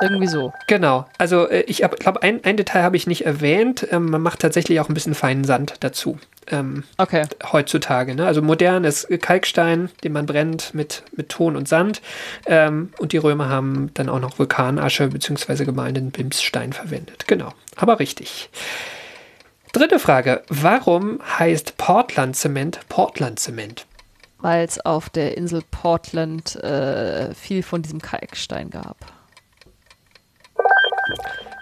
Irgendwie so. Genau. Also äh, ich glaube, ein, ein Detail habe ich nicht erwähnt. Ähm, man macht tatsächlich auch ein bisschen feinen Sand dazu. Ähm, Okay. heutzutage. Ne? Also modern ist Kalkstein, den man brennt mit, mit Ton und Sand. Ähm, und die Römer haben dann auch noch Vulkanasche bzw. gemahlenen Bimsstein verwendet. Genau. Aber richtig. Dritte Frage. Warum heißt Portland-Zement Portland-Zement? Weil es auf der Insel Portland äh, viel von diesem Kalkstein gab.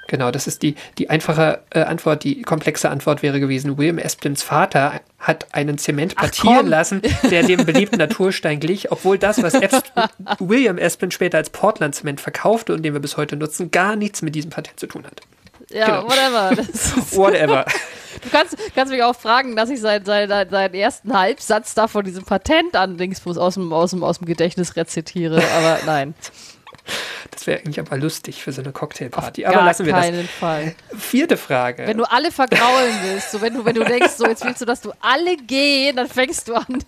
Genau, das ist die, die einfache äh, Antwort. Die komplexe Antwort wäre gewesen, William Esplins Vater hat einen Zement partieren lassen, der dem beliebten Naturstein glich, obwohl das, was Esp William Esplin später als Portland-Zement verkaufte und den wir bis heute nutzen, gar nichts mit diesem Patent zu tun hat. Ja, Genau. whatever. Whatever. du kannst, kannst mich auch fragen, dass ich seinen, seinen, seinen ersten Halbsatz da von diesem Patent an Dingsbums aus dem, aus, dem, aus dem Gedächtnis rezitiere, aber nein. Das wäre eigentlich aber lustig für so eine Cocktailparty. Auf Aber lassen wir das. keinen Fall. Vierte Frage. Wenn du alle vergraulen willst, so wenn du, wenn du denkst, so jetzt willst du, dass du alle gehen, dann fängst du an.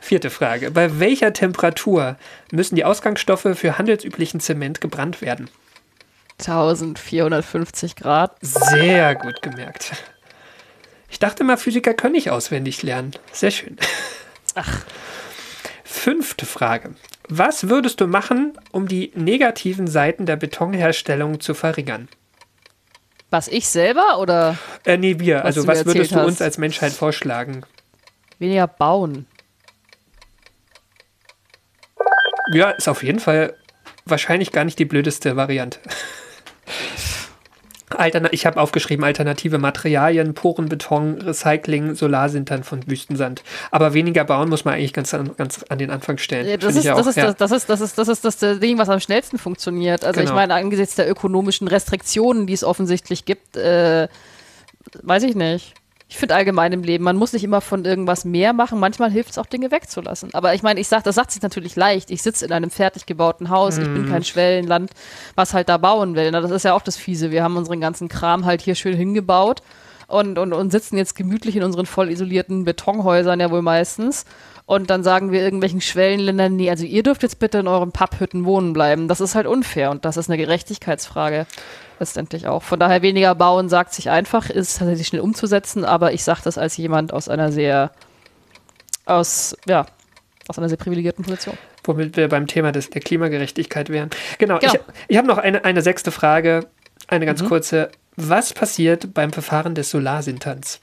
Vierte Frage. Bei welcher Temperatur müssen die Ausgangsstoffe für handelsüblichen Zement gebrannt werden? 1450 Grad. Sehr gut gemerkt. Ich dachte mal, Physiker können nicht auswendig lernen. Sehr schön. Ach. Fünfte Frage. Was würdest du machen, um die negativen Seiten der Betonherstellung zu verringern? Was ich selber oder Äh, nee, wir. Was also, was würdest du uns als Menschheit vorschlagen? weniger bauen? Ja, ist auf jeden Fall wahrscheinlich gar nicht die blödeste Variante. Alterna ich habe aufgeschrieben, alternative Materialien, Porenbeton, Recycling, Solarsintern von Wüstensand. Aber weniger bauen muss man eigentlich ganz an, ganz an den Anfang stellen. Ja, das, ist, ich auch, das, ist, ja. das, das, ist, das, ist, das ist das äh, Ding, was am schnellsten funktioniert. Also ich Genau. meine, angesichts der ökonomischen Restriktionen, die es offensichtlich gibt, äh, weiß ich nicht. Ich finde allgemein im Leben, man muss nicht immer von irgendwas mehr machen. Manchmal hilft es auch, Dinge wegzulassen. Aber ich meine, ich sag, das sagt sich natürlich leicht. Ich sitze in einem fertig gebauten Haus. Ich Mhm. bin kein Schwellenland, was halt da bauen will. Na, das ist ja auch das Fiese. Wir haben unseren ganzen Kram halt hier schön hingebaut und, und, und sitzen jetzt gemütlich in unseren voll isolierten Betonhäusern ja wohl meistens. Und dann sagen wir irgendwelchen Schwellenländern, nee, also ihr dürft jetzt bitte in euren Papphütten wohnen bleiben. Das ist halt unfair und das ist eine Gerechtigkeitsfrage letztendlich auch. Von daher weniger bauen sagt sich einfach, ist tatsächlich schnell umzusetzen, aber ich sage das als jemand aus einer sehr, aus, ja, aus einer sehr privilegierten Position. Womit wir beim Thema des, der Klimagerechtigkeit wären. Genau, Genau. ich, ich habe noch eine, eine sechste Frage, eine ganz Mhm. kurze. Was passiert beim Verfahren des Solarsinterns?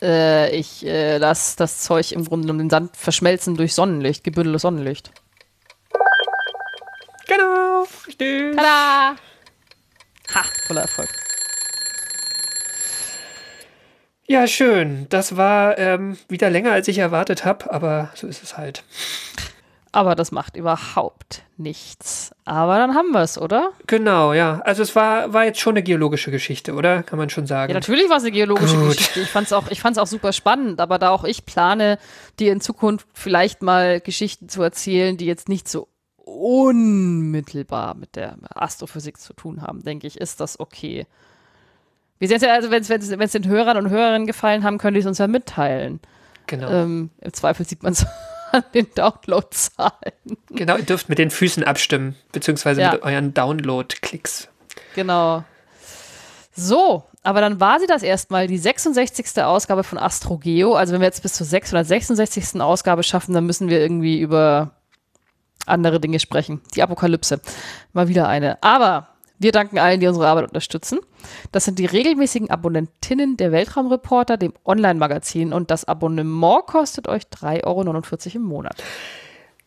Äh, ich äh, lasse das Zeug im Grunde um den Sand verschmelzen durch Sonnenlicht, gebündeltes Sonnenlicht. Genau, richtig. Tada! Ha, voller Erfolg. Ja, schön. Das war ähm, wieder länger, als ich erwartet habe, aber so ist es halt. Aber das macht überhaupt nichts. Aber dann haben wir es, oder? Genau, ja. Also es war, war jetzt schon eine geologische Geschichte, oder? Kann man schon sagen. Ja, natürlich war es eine geologische Gut. Geschichte. Ich fand es auch, ich auch super spannend, aber da auch ich plane, dir in Zukunft vielleicht mal Geschichten zu erzählen, die jetzt nicht so unmittelbar mit der Astrophysik zu tun haben, denke ich, ist das okay. Wir sehen ja, also wenn es den Hörern und Hörerinnen gefallen haben, können die es uns ja mitteilen. Genau. Ähm, Im Zweifel sieht man es an den Downloadzahlen. Genau, ihr dürft mit den Füßen abstimmen, beziehungsweise Ja. mit euren Download-Klicks. Genau. So, aber dann war sie das erstmal, die 66. Ausgabe von Astrogeo. Also wenn wir jetzt bis zur 666. Ausgabe schaffen, dann müssen wir irgendwie über andere Dinge sprechen. Die Apokalypse. Mal wieder eine. Aber wir danken allen, die unsere Arbeit unterstützen. Das sind die regelmäßigen Abonnentinnen der Weltraumreporter, dem Online-Magazin. Und das Abonnement kostet euch 3,49 Euro im Monat.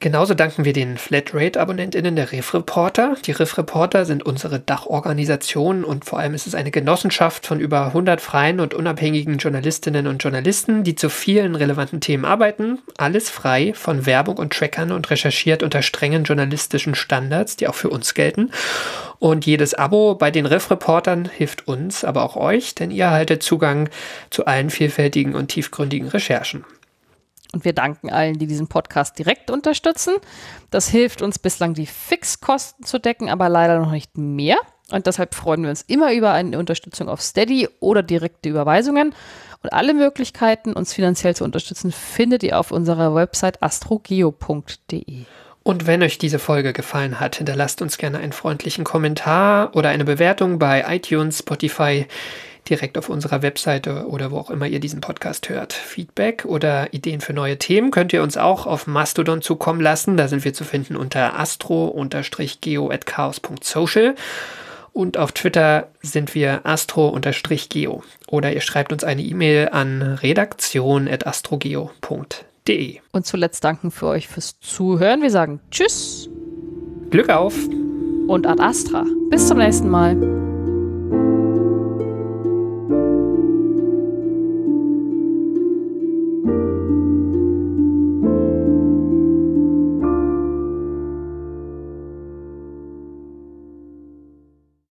Genauso danken wir den Flatrate-AbonnentInnen der Riff Reporter. Die Riff Reporter sind unsere Dachorganisation und vor allem ist es eine Genossenschaft von über 100 freien und unabhängigen Journalistinnen und Journalisten, die zu vielen relevanten Themen arbeiten. Alles frei von Werbung und Trackern und recherchiert unter strengen journalistischen Standards, die auch für uns gelten. Und jedes Abo bei den Riff Reportern hilft uns, aber auch euch, denn ihr erhaltet Zugang zu allen vielfältigen und tiefgründigen Recherchen. Und wir danken allen, die diesen Podcast direkt unterstützen. Das hilft uns bislang, die Fixkosten zu decken, aber leider noch nicht mehr. Und deshalb freuen wir uns immer über eine Unterstützung auf Steady oder direkte Überweisungen. Und alle Möglichkeiten, uns finanziell zu unterstützen, findet ihr auf unserer Website astrogeo.de. Und wenn euch diese Folge gefallen hat, hinterlasst uns gerne einen freundlichen Kommentar oder eine Bewertung bei iTunes, Spotify, direkt auf unserer Webseite oder wo auch immer ihr diesen Podcast hört. Feedback oder Ideen für neue Themen könnt ihr uns auch auf Mastodon zukommen lassen. Da sind wir zu finden unter astro-geo.chaos.social. Und auf Twitter sind wir astro-geo. Oder ihr schreibt uns eine E-Mail an redaktion.astrogeo.de. Und zuletzt danken für euch fürs Zuhören. Wir sagen Tschüss. Glück auf. Und ad astra. Bis zum nächsten Mal.